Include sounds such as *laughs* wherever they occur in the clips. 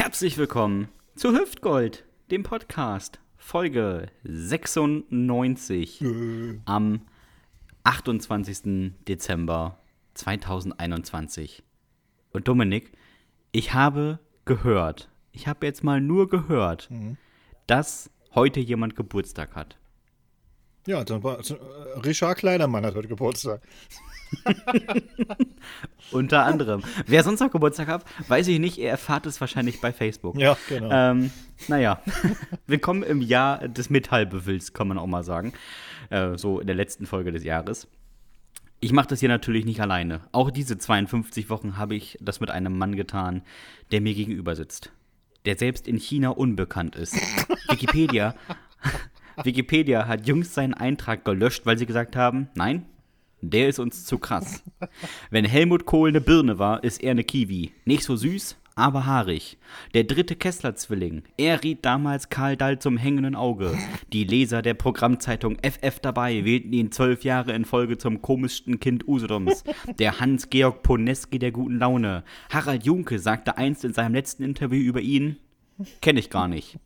Herzlich willkommen zu Hüftgold, dem Podcast, Folge 96 am 28. Dezember 2021. Und Dominik, ich habe gehört, ich habe jetzt mal nur gehört, dass heute jemand Geburtstag hat. Ja, dann war also, äh, Richard Kleidermann hat heute Geburtstag. *laughs* Unter anderem. Wer sonst noch Geburtstag hat, weiß ich nicht. Ihr erfahrt es wahrscheinlich bei Facebook. Ja, genau. Ähm, naja, *laughs* willkommen im Jahr des Metallbewills, kann man auch mal sagen. Äh, so in der letzten Folge des Jahres. Ich mache das hier natürlich nicht alleine. Auch diese 52 Wochen habe ich das mit einem Mann getan, der mir gegenüber sitzt. Der selbst in China unbekannt ist. *laughs* Wikipedia. Wikipedia hat jüngst seinen Eintrag gelöscht, weil sie gesagt haben, nein, der ist uns zu krass. Wenn Helmut Kohl eine Birne war, ist er eine Kiwi. Nicht so süß, aber haarig. Der dritte Kessler-Zwilling. Er riet damals Karl Dall zum hängenden Auge. Die Leser der Programmzeitung FF dabei wählten ihn zwölf Jahre in Folge zum komischsten Kind Usedoms. Der Hans-Georg Poneski der guten Laune. Harald Junke sagte einst in seinem letzten Interview über ihn, Kenne ich gar nicht.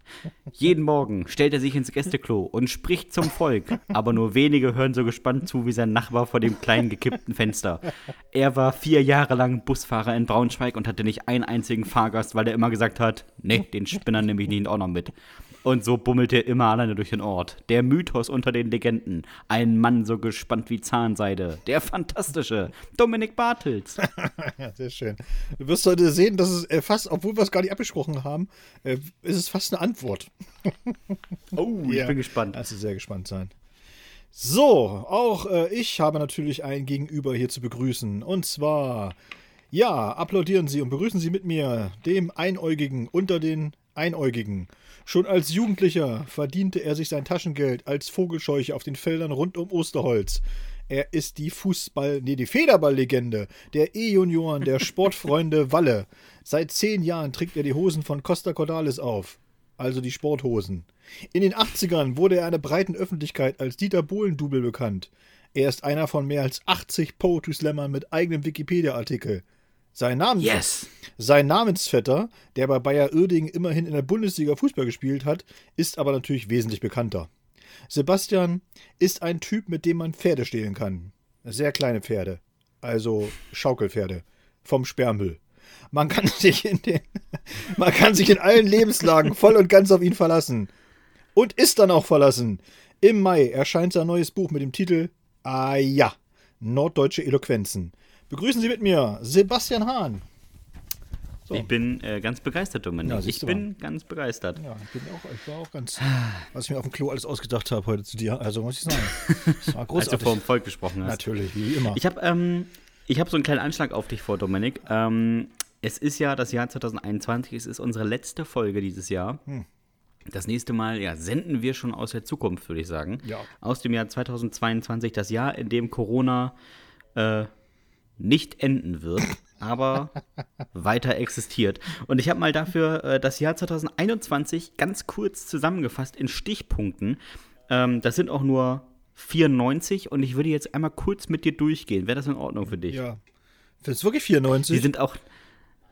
Jeden Morgen stellt er sich ins Gästeklo und spricht zum Volk, aber nur wenige hören so gespannt zu wie sein Nachbar vor dem kleinen gekippten Fenster. Er war vier Jahre lang Busfahrer in Braunschweig und hatte nicht einen einzigen Fahrgast, weil er immer gesagt hat, nee, den Spinner nehme ich nicht auch noch mit. Und so bummelt er immer alleine durch den Ort. Der Mythos unter den Legenden. Ein Mann so gespannt wie Zahnseide. Der fantastische Dominik Bartels. *laughs* ja, sehr schön. Du wirst heute sehen, dass es äh, fast, obwohl wir es gar nicht abgesprochen haben, äh, ist es fast eine Antwort. *laughs* Oh, ich Ja. bin gespannt. Also sehr gespannt sein. So, auch äh, ich habe natürlich ein Gegenüber hier zu begrüßen. Und zwar, ja, applaudieren Sie und begrüßen Sie mit mir dem Einäugigen unter den Einäugigen. Schon als Jugendlicher verdiente er sich sein Taschengeld als Vogelscheuche auf den Feldern rund um Osterholz. Er ist die Fußball-, nee, die Federball-Legende der E-Junioren der *laughs* Sportfreunde Walle. Seit zehn Jahren trägt er die Hosen von Costa Cordalis auf also die Sporthosen. In den 80ern wurde er einer breiten Öffentlichkeit als Dieter Bohlen-Double bekannt. Er ist einer von mehr als 80 Poetry Slammern mit eigenem Wikipedia-Artikel. Sein, Namens Yes! sein Namensvetter, der bei Bayer Uerdingen immerhin in der Bundesliga Fußball gespielt hat, ist aber natürlich wesentlich bekannter. Sebastian ist ein Typ, mit dem man Pferde stehlen kann. Sehr kleine Pferde. Also Schaukelpferde. Vom Sperrmüll. Man kann *laughs* sich in den, man kann sich in allen Lebenslagen voll und ganz auf ihn verlassen. Und ist dann auch verlassen. Im Mai erscheint sein neues Buch mit dem Titel Ah ja, Norddeutsche Eloquenzen. Begrüßen Sie mit mir Sebastian Hahn. So. Ich bin äh, ganz begeistert, Dominik. Ja, ich bin ganz begeistert. Ja, ich, bin auch, ich war auch ganz, was ich mir auf dem Klo alles ausgedacht habe heute zu dir. Also muss ich sagen, das war *laughs* Als du großartig. vor dem Volk gesprochen hast. Natürlich, wie immer. Ich habe ähm, ich hab so einen kleinen Anschlag auf dich vor, Dominik. Ähm, es ist ja das Jahr 2021, es ist unsere letzte Folge dieses Jahr. Hm. Das nächste Mal ja, senden wir schon aus der Zukunft, würde ich sagen. Ja. Aus dem Jahr 2022, das Jahr, in dem Corona äh, nicht enden wird, aber *laughs* weiter existiert. Und ich habe mal dafür äh, das Jahr 2021 ganz kurz zusammengefasst in Stichpunkten. Ähm, das sind auch nur 94 und ich würde jetzt einmal kurz mit dir durchgehen. Wäre das in Ordnung für dich? ja. Findest du wirklich 94? Sie sind auch.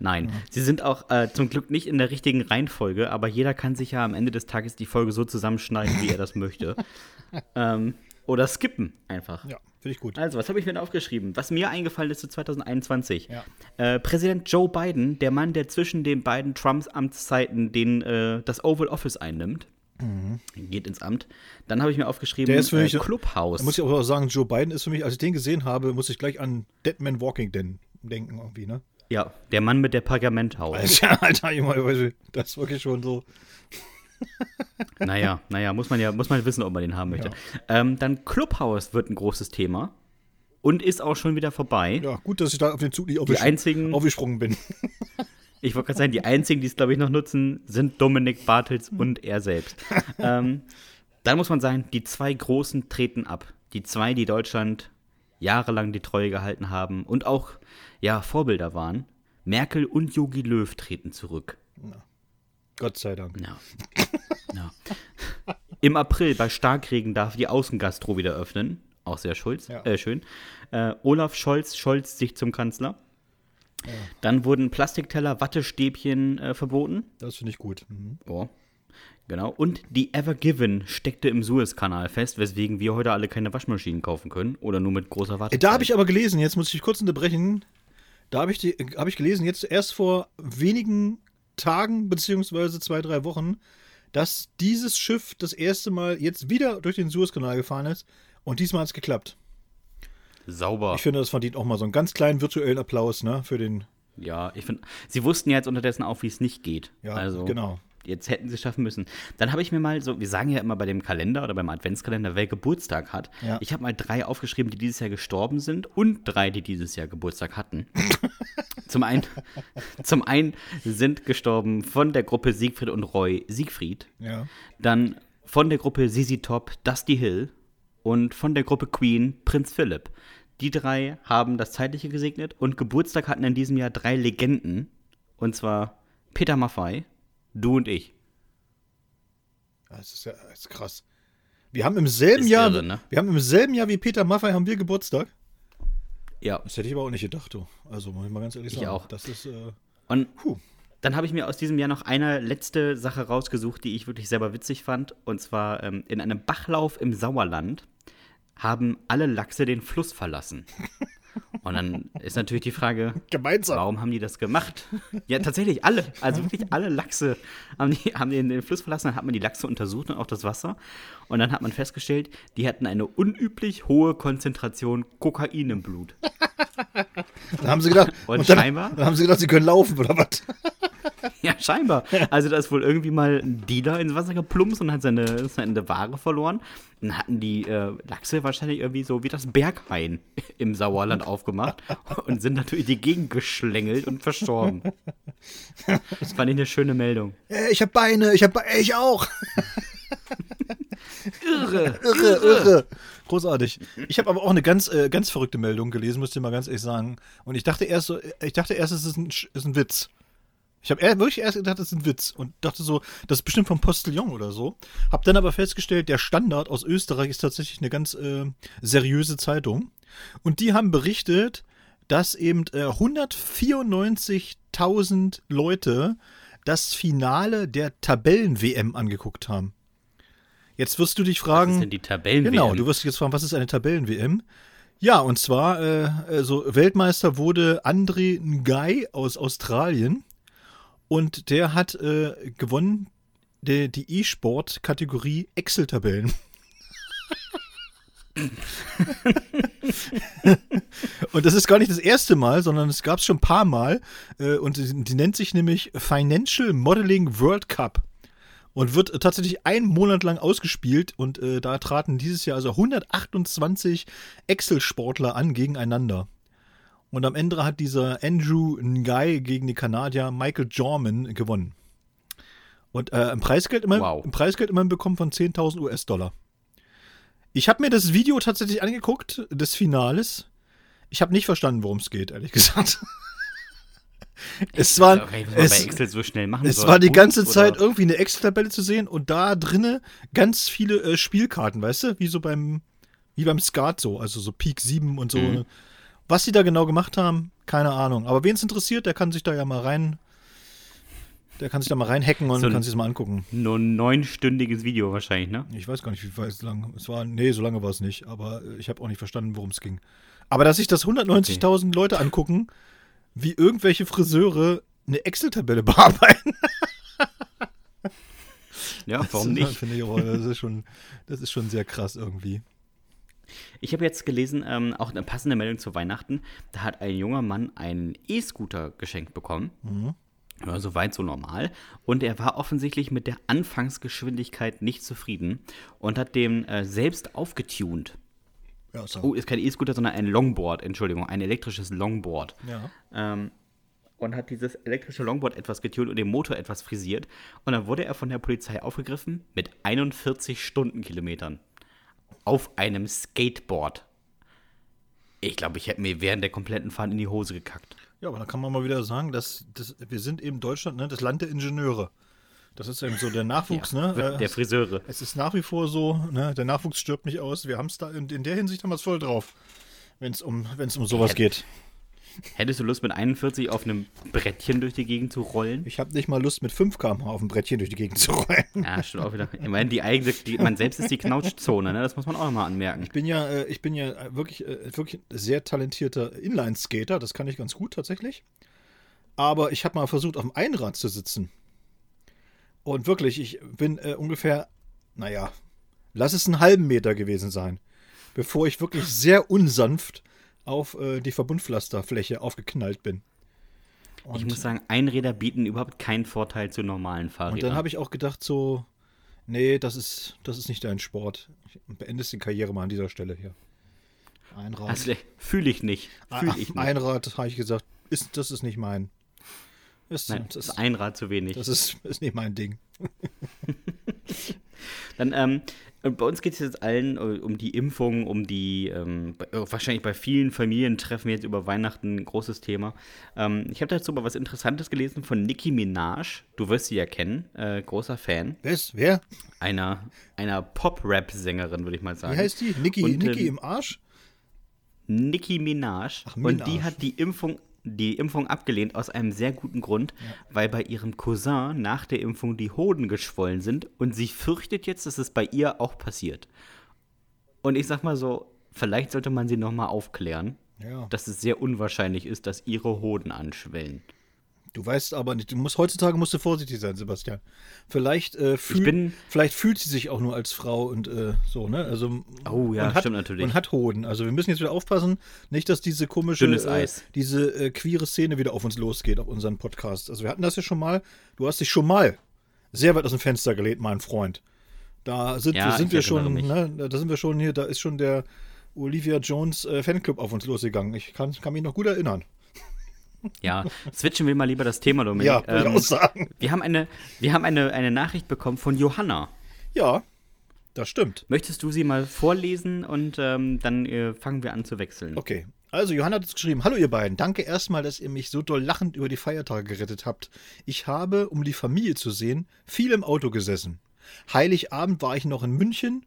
Nein, sie sind auch äh, zum Glück nicht in der richtigen Reihenfolge, aber jeder kann sich ja am Ende des Tages die Folge so zusammenschneiden, wie er das möchte. *laughs* ähm, oder skippen einfach. ja, finde ich gut. Also, was habe ich mir denn aufgeschrieben? Was mir eingefallen ist zu 2021. Ja. Äh, Präsident Joe Biden, der Mann, der zwischen den beiden Trumps Amtszeiten den, äh, das Oval Office einnimmt, geht ins Amt. Dann habe ich mir aufgeschrieben, Mhm. Der ist für mich- äh, Clubhouse. Da muss ich aber auch sagen, Joe Biden ist für mich, als ich den gesehen habe, muss ich gleich an Dead Man Walking Den denken irgendwie, ne? ja, der Mann mit der Pergamenthaut. *laughs* Alter, Alter, das ist wirklich schon so. *laughs* Naja, naja, muss man ja muss man wissen, ob man den haben möchte. Ähm, dann Clubhouse wird ein großes Thema und ist auch schon wieder vorbei. Ja, gut, dass ich da auf den Zug nicht Die aufgesch einzigen, aufgesprungen bin. *laughs* ich wollte gerade sagen, die einzigen, die es glaube ich noch nutzen, sind Dominik Bartels und er selbst. ähm, dann muss man sagen, die zwei Großen treten ab. Die zwei, die Deutschland jahrelang die Treue gehalten haben und auch ja Vorbilder waren. Merkel und Jogi Löw treten zurück. Gott sei Dank. Ja. ja. *laughs* Im April bei Starkregen darf die Außengastro wieder öffnen. Auch sehr schulz, Ja. äh, schön. Äh, Olaf Scholz scholz sich zum Kanzler. Dann wurden Plastikteller, Wattestäbchen äh, verboten. Das finde ich gut. Mhm. Oh. Genau. Und die Ever Given steckte im Suezkanal fest, weswegen wir heute alle keine Waschmaschinen kaufen können oder nur mit großer Äh, Wartezeit. Da habe ich aber gelesen, jetzt muss ich kurz unterbrechen. Da habe ich, die- hab ich gelesen, jetzt erst vor wenigen Tagen, beziehungsweise zwei, drei Wochen, dass dieses Schiff das erste Mal jetzt wieder durch den Suezkanal gefahren ist und diesmal hat es geklappt. sauber. Ich finde, das verdient auch mal so einen ganz kleinen virtuellen Applaus, ne, für den, Ja, ich finde, sie wussten ja jetzt unterdessen auch, wie es nicht geht. ja, also, genau. Jetzt hätten sie es schaffen müssen. Dann habe ich mir mal so, wir sagen ja immer bei dem Kalender oder beim Adventskalender, wer Geburtstag hat. Ja. Ich habe mal drei aufgeschrieben, die dieses Jahr gestorben sind und drei, die dieses Jahr Geburtstag hatten. *laughs* zum, einen, zum einen sind gestorben von der Gruppe Siegfried und Roy Siegfried. Ja. Dann von der Gruppe Sisi Top Dusty Hill und von der Gruppe Queen Prinz Philipp. Die drei haben das Zeitliche gesegnet und Geburtstag hatten in diesem Jahr drei Legenden. Und zwar Peter Maffei, du und ich. Das ist ja das ist krass. Wir haben im selben Ist Jahr, irre, ne? wir haben im selben Jahr wie Peter Maffei haben wir Geburtstag. Ja. Das hätte ich aber auch nicht gedacht, du. Also muss ich mal ganz ehrlich Ich sagen. auch. Das ist, äh, Und puh. dann habe ich mir aus diesem Jahr noch eine letzte Sache rausgesucht, die ich wirklich selber witzig fand. Und zwar ähm, in einem Bachlauf im Sauerland haben alle Lachse den Fluss verlassen. *laughs* Und dann ist natürlich die Frage, Gemeinsam. Warum haben die das gemacht? Ja, tatsächlich alle. Also wirklich alle Lachse haben, die, haben den, den Fluss verlassen. Dann hat man die Lachse untersucht und auch das Wasser. Und dann hat man festgestellt, die hatten eine unüblich hohe Konzentration Kokain im Blut. Dann haben sie gedacht, *laughs* Und dann, scheinbar? dann haben sie gedacht, sie können laufen oder was? *laughs* Ja, scheinbar. Also da ist wohl irgendwie mal ein Dealer ins Wasser geplumpst und hat seine, seine Ware verloren. Dann hatten die äh, Lachse wahrscheinlich irgendwie so wie das Berghain *laughs* im Sauerland aufgemacht und sind natürlich die Gegend geschlängelt und verstorben. Das fand ich eine schöne Meldung. Ich hab Beine, ich hab Beine, ich auch. Irre. Irre, irre. Großartig. Ich habe aber auch eine ganz, äh, ganz verrückte Meldung gelesen, muss ich mal ganz ehrlich sagen. Und ich dachte erst so, ich dachte erst, es ist ein, ist ein Witz. Ich habe wirklich erst gedacht, es ist ein Witz und dachte so, das ist bestimmt vom Postillon oder so. Hab dann aber festgestellt, der Standard aus Österreich ist tatsächlich eine ganz äh, seriöse Zeitung. Und die haben berichtet, dass eben äh, 194.000 Leute das Finale der Tabellen-WM angeguckt haben. Jetzt wirst du dich Was fragen. ist denn die tabellen Genau, du wirst dich jetzt fragen, was ist eine Tabellen-WM? Ja, und zwar, äh, also Weltmeister wurde André Ngai aus Australien und der hat äh, gewonnen der, die E-Sport-Kategorie Excel-Tabellen. *laughs* und das ist gar nicht das erste Mal, sondern es gab es schon ein paar Mal. Äh, und die, die nennt sich nämlich Financial Modeling World Cup und wird tatsächlich einen Monat lang ausgespielt und äh, da traten dieses Jahr also 128 Excel-Sportler an gegeneinander. Und am Ende hat dieser Andrew Ngai gegen den Kanadier Michael Jorman gewonnen. Und äh, ein Preisgeld immerhin, Wow. ein Preisgeld immerhin bekommen von 10.000 US-Dollar. Ich habe mir das Video tatsächlich angeguckt, des Finales. Ich habe nicht verstanden, worum es geht, ehrlich gesagt. *laughs* es war, Okay, es, so schnell machen es soll. war die ganze oder? Zeit irgendwie eine Excel-Tabelle zu sehen und da drinne ganz viele äh, Spielkarten, weißt du? Wie so beim, wie beim Skat so, also so Peak 7 und so. Mhm. Was sie da genau gemacht haben, keine Ahnung. Aber wen es interessiert, der kann sich da ja mal rein, der kann sich da mal reinhacken und So ein- kann sich das mal angucken. Nur ein neunstündiges Video wahrscheinlich, ne? Ich weiß gar nicht, wie weit es lang es war. Nee, so lange war es nicht, aber äh, ich habe auch nicht verstanden, worum es ging. Aber dass sich das 190.000 Leute angucken, wie irgendwelche Friseure eine Excel-Tabelle *laughs* bearbeiten. Ja, warum Das nicht? Ich das ist schon, das ist schon sehr krass irgendwie. Ich habe jetzt gelesen, ähm, auch eine passende Meldung zu Weihnachten. Da hat ein junger Mann einen E-Scooter geschenkt bekommen. Ja, soweit so normal. Und er war offensichtlich mit der Anfangsgeschwindigkeit nicht zufrieden und hat den äh, selbst aufgetunt. Ja, so. Oh, ist kein E-Scooter, sondern ein Longboard, Entschuldigung, ein elektrisches Longboard. ja. Ähm, und hat dieses elektrische Longboard etwas getunt und den Motor etwas frisiert. Und dann wurde er von der Polizei aufgegriffen mit 41 Stundenkilometern auf einem Skateboard. Ich glaube, ich hätte mir während der kompletten Fahrt in die Hose gekackt. ja, aber dann kann man mal wieder sagen, dass, dass wir sind eben Deutschland, ne, das Land der Ingenieure. Das ist eben so der Nachwuchs, ne? Äh, Der Friseure. Es ist nach wie vor so, ne, der Nachwuchs stirbt nicht aus. Wir haben es da in, in der Hinsicht haben wir es voll drauf, wenn es um, wenn's um sowas Ja. geht. Hättest du Lust, mit 41 auf einem Brettchen durch die Gegend zu rollen? Ich habe nicht mal Lust, mit 5 km auf dem Brettchen durch die Gegend zu rollen. Ja, stimmt auch wieder. Ich meine, die eigene, die, man selbst ist die Knautschzone, ne? Das muss man auch nochmal anmerken. Ich bin ja, äh, ich bin ja wirklich, äh, wirklich sehr talentierter Inline-Skater. Das kann ich ganz gut tatsächlich. Aber ich habe mal versucht, auf dem Einrad zu sitzen. Und wirklich, ich bin äh, ungefähr, naja, lass es einen halben Meter gewesen sein, bevor ich wirklich sehr unsanft auf äh, die Verbundpflasterfläche aufgeknallt bin. Und ich muss sagen, Einräder bieten überhaupt keinen Vorteil zu normalen Fahrrädern. Und dann habe ich auch gedacht, so, nee, das ist, das ist nicht dein Sport. Beendest die Karriere mal an dieser Stelle hier. Einrad. Also, fühle ich nicht. Fühl ich nicht. Einrad, habe ich gesagt, ist, das ist nicht mein. Ist, Nein, das ist Einrad zu wenig. Das ist, ist nicht mein Ding. *laughs* Dann, ähm, bei uns geht es jetzt allen äh, um die Impfung, um die, ähm, wahrscheinlich bei vielen Familientreffen jetzt über Weihnachten ein großes Thema. Ähm, ich habe dazu mal was Interessantes gelesen von Nicki Minaj. Du wirst sie ja kennen, äh, großer Fan. Wer ist, wer? Einer, einer Pop-Rap-Sängerin, würde ich mal sagen. Wie heißt die? Nicki, Und, Nicki im Arsch? Nicki Minaj. Ach, Minaj. Und die hat die Impfung die Impfung abgelehnt aus einem sehr guten Grund, ja. weil bei ihrem Cousin nach der Impfung die Hoden geschwollen sind und sie fürchtet jetzt, dass es bei ihr auch passiert. Und ich sag mal so, vielleicht sollte man sie noch mal aufklären, ja. dass es sehr unwahrscheinlich ist, dass ihre Hoden anschwellen. Du weißt aber nicht, du musst heutzutage musst du vorsichtig sein, Sebastian. Vielleicht, äh, fühl, bin, vielleicht fühlt sie sich auch nur als Frau und äh, so, ne? Also Oh ja, hat, stimmt natürlich. Und hat Hoden. Also wir müssen jetzt wieder aufpassen, nicht, dass diese komische Dünnes äh, diese äh, queere Szene wieder auf uns losgeht, auf unseren Podcast. Also wir hatten das ja schon mal. Du hast dich schon mal sehr weit aus dem Fenster gelehnt, mein Freund. Da sind, ja, sind wir schon, ne? Da sind wir schon hier, da ist schon der Olivia Jones äh, Fanclub auf uns losgegangen. Ich kann, kann mich noch gut erinnern. Ja, switchen wir mal lieber das Thema, Dominik. Ja, ähm, ich auch sagen. Wir haben, eine, wir haben eine, eine Nachricht bekommen von Johanna. Ja, das stimmt. Möchtest du sie mal vorlesen und ähm, dann äh, fangen wir an zu wechseln? Okay. Also, Johanna hat es geschrieben: Hallo, ihr beiden. Danke erstmal, dass ihr mich so doll lachend über die Feiertage gerettet habt. Ich habe, um die Familie zu sehen, viel im Auto gesessen. Heiligabend war ich noch in München.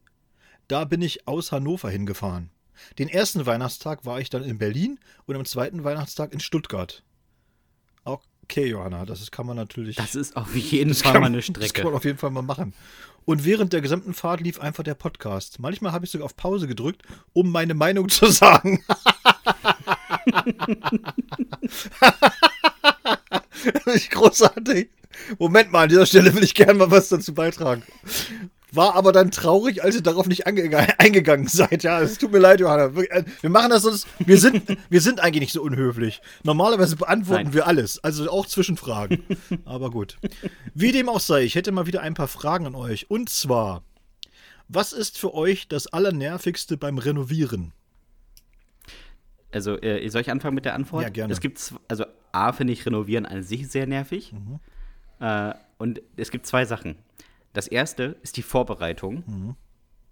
Da bin ich aus Hannover hingefahren. Den ersten Weihnachtstag war ich dann in Berlin und am zweiten Weihnachtstag in Stuttgart. Okay, Johanna, das kann man natürlich. Das ist auf jeden Fall mal eine Strecke. Das kann man auf jeden Fall mal machen. Und während der gesamten Fahrt lief einfach der Podcast. Manchmal habe ich sogar auf Pause gedrückt, um meine Meinung *laughs* zu sagen. *laughs* das ist großartig. Moment mal, an dieser Stelle will ich gerne mal was dazu beitragen war aber dann traurig, als ihr darauf nicht *laughs* eingegangen seid. Ja, es tut mir leid, Johanna. Äh, wir machen das sonst. Wir sind, *laughs* wir sind eigentlich nicht so unhöflich. Normalerweise beantworten Nein. wir alles, also auch Zwischenfragen. Aber gut. Wie dem auch sei, ich hätte mal wieder ein paar Fragen an euch. Und zwar: Was ist für euch das Allernervigste beim Renovieren? Also, äh, soll ich anfangen mit der Antwort? Ja, gerne. Es gibt, also A, finde ich Renovieren an sich sehr nervig. Mhm. Äh, und es gibt zwei Sachen. Das erste ist die Vorbereitung. Mhm.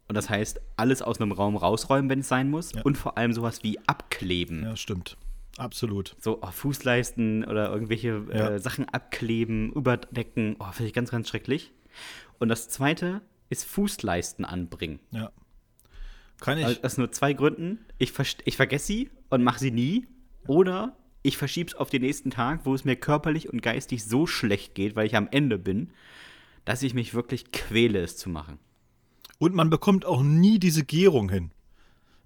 Und das heißt, alles aus einem Raum rausräumen, wenn es sein muss. Ja. Und vor allem sowas wie abkleben. Ja, stimmt. Absolut. So oh, Fußleisten oder irgendwelche äh, ja. äh, Sachen abkleben, überdecken. Oh, finde ich ganz, ganz schrecklich. Und das zweite ist Fußleisten anbringen. Ja. Kann ich. Also, aus nur zwei Gründen. Ich, ver ich vergesse sie und mache sie nie. Oder ich verschiebe es auf den nächsten Tag, wo es mir körperlich und geistig so schlecht geht, weil ich am Ende bin, dass ich mich wirklich quäle, es zu machen. Und man bekommt auch nie diese Gärung hin.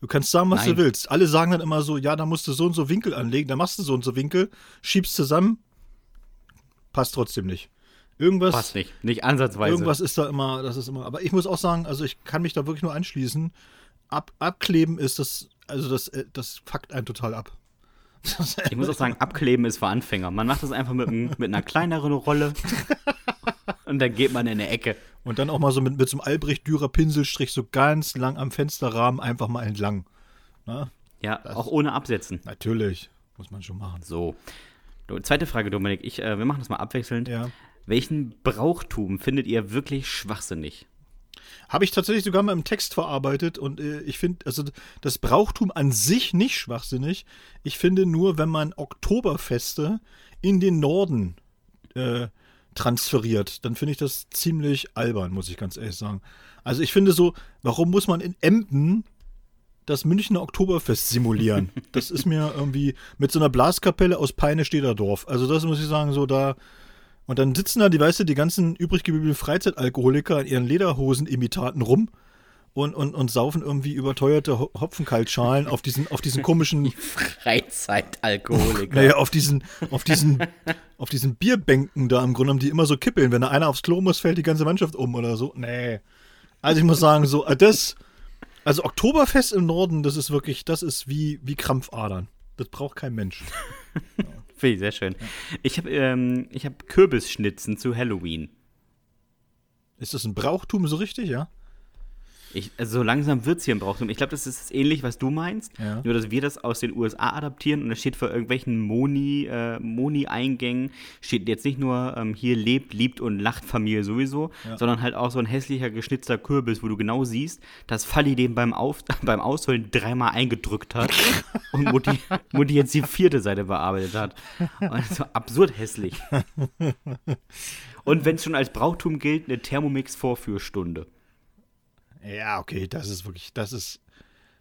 Du kannst sagen, was Nein. du willst. Alle sagen dann immer so, ja, da musst du so und so Winkel anlegen, da machst du so und so Winkel, schiebst zusammen, passt trotzdem nicht. Irgendwas. Passt nicht, nicht ansatzweise. Irgendwas ist da immer, das ist immer. Aber ich muss auch sagen, also ich kann mich da wirklich nur anschließen. Ab, abkleben ist das, also das, äh, das fuckt einen total ab. Ich muss auch sagen, abkleben ist für Anfänger. Man macht das einfach mit, mit einer kleineren Rolle. *laughs* Und dann geht man in eine Ecke. Und dann auch mal so mit, mit so einem Albrecht-Dürer Pinselstrich so ganz lang am Fensterrahmen einfach mal entlang. Na? Ja, das auch ohne Absetzen. Natürlich. Muss man schon machen. So. Zweite Frage, Dominik. Ich, äh, wir machen das mal abwechselnd. Ja. Welchen Brauchtum findet ihr wirklich schwachsinnig? Habe ich tatsächlich sogar mal im Text verarbeitet und äh, ich finde, also das Brauchtum an sich nicht schwachsinnig. Ich finde nur, wenn man Oktoberfeste in den Norden äh, transferiert, dann finde ich das ziemlich albern, muss ich ganz ehrlich sagen. Also ich finde so, warum muss man in Emden das Münchner Oktoberfest simulieren. *laughs* Das ist mir irgendwie mit so einer Blaskapelle aus Peine-Steder Dorf. Also das muss ich sagen, so da. Und dann sitzen da, die weißt du, die ganzen übrig gebliebenen Freizeitalkoholiker in ihren Lederhosen-Imitaten rum und, und, und saufen irgendwie überteuerte Ho- Hopfenkaltschalen auf diesen, auf diesen komischen, Freizeitalkoholiker. naja, auf diesen, auf diesen, auf diesen Bierbänken da im Grunde genommen, die immer so kippeln. Wenn da einer aufs Klo muss, fällt die ganze Mannschaft um oder so. Nee. Also ich muss sagen, so, äh, das, also Oktoberfest im Norden, das ist wirklich, das ist wie, wie Krampfadern. Das braucht kein Mensch. *laughs* Finde ich sehr schön. Ich habe ähm, ich hab Kürbisschnitzen zu Halloween. Ist das ein Brauchtum so richtig, ja? Ich, also so langsam wird es hier im Brauchtum. Ich glaube, das ist ähnlich, was du meinst. Ja. Nur, dass wir das aus den USA adaptieren und es steht vor irgendwelchen Moni, äh, Moni-Eingängen, steht jetzt nicht nur ähm, hier lebt, liebt und lacht Familie sowieso, Ja. sondern halt auch so ein hässlicher geschnitzter Kürbis, wo du genau siehst, dass Falli den beim, Auf *laughs* beim Ausholen dreimal eingedrückt hat *laughs* und Mutti, Mutti jetzt die vierte Seite bearbeitet hat. Und das war absurd hässlich. *laughs* Und wenn es schon als Brauchtum gilt, eine Thermomix-Vorführstunde. Ja, okay, das ist wirklich, das ist,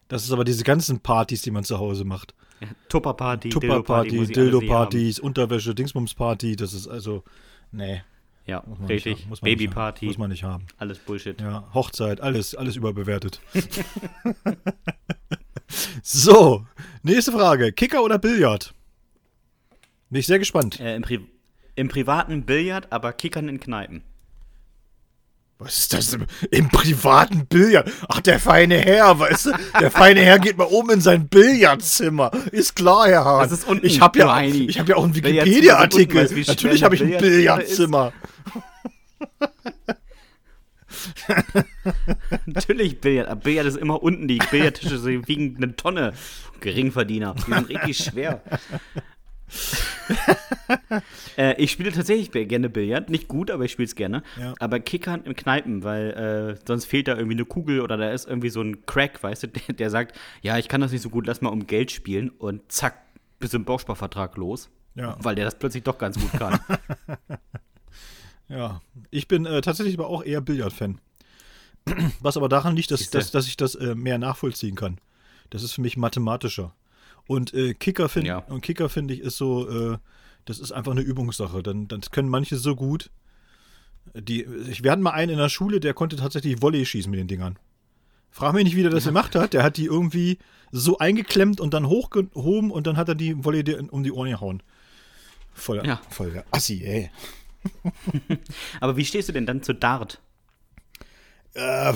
das ist aber diese ganzen Partys, die man zu Hause macht. Ja, Tupperparty, Tupperparty, nicht Dildo-Partys, Unterwäsche, Dingsbums-Party, das ist also, nee. Ja, Muss richtig. Babyparty, Muss man nicht haben. alles Bullshit. Ja, Hochzeit, alles, alles überbewertet. *laughs* so, nächste Frage. Kicker oder Billard? Bin ich sehr gespannt. Äh, im, Pri Im privaten Billard, aber Kickern in Kneipen. Was ist das im, im privaten Billard? Ach, der feine Herr, weißt du? Der feine Herr geht mal oben in sein Billardzimmer. Ist klar, Herr Hahn. Das ist unten, ich habe ja, ich hab ja auch einen Wikipedia-Artikel. Natürlich habe ich ein Billardzimmer. *laughs* Natürlich Billard. Billard ist immer unten. Die Billardtische wiegen eine Tonne. Geringverdiener. Die sind richtig schwer. *laughs* äh, ich spiele tatsächlich gerne Billard. Nicht gut, aber ich spiele es gerne. Ja. Aber Kickern in Kneipen, weil äh, sonst fehlt da irgendwie eine Kugel oder da ist irgendwie so ein Crack, weißt du, *laughs* der, der sagt, ja, ich kann das nicht so gut, lass mal um Geld spielen und zack, bist im Bausparvertrag los. Ja. Weil der das plötzlich doch ganz gut kann. *laughs* Ja, ich bin äh, tatsächlich aber auch eher Billard-Fan. *clears throat* Was aber daran liegt, dass, dass, dass ich das äh, mehr nachvollziehen kann. Das ist für mich mathematischer. Und äh, Kicker finde Ja. und Kicker finde ich ist so, äh, das ist einfach eine Übungssache. Dann, das können manche so gut. Die, ich, wir hatten mal einen in der Schule, der konnte tatsächlich Volley schießen mit den Dingern. Frag mich nicht, wie der das gemacht hat. Der hat die irgendwie so eingeklemmt und dann hochgehoben und dann hat er die Volley dir um die Ohren gehauen. Voll, Ja. voll der Assi, ey. *laughs* aber wie stehst du denn dann zu Dart? Äh,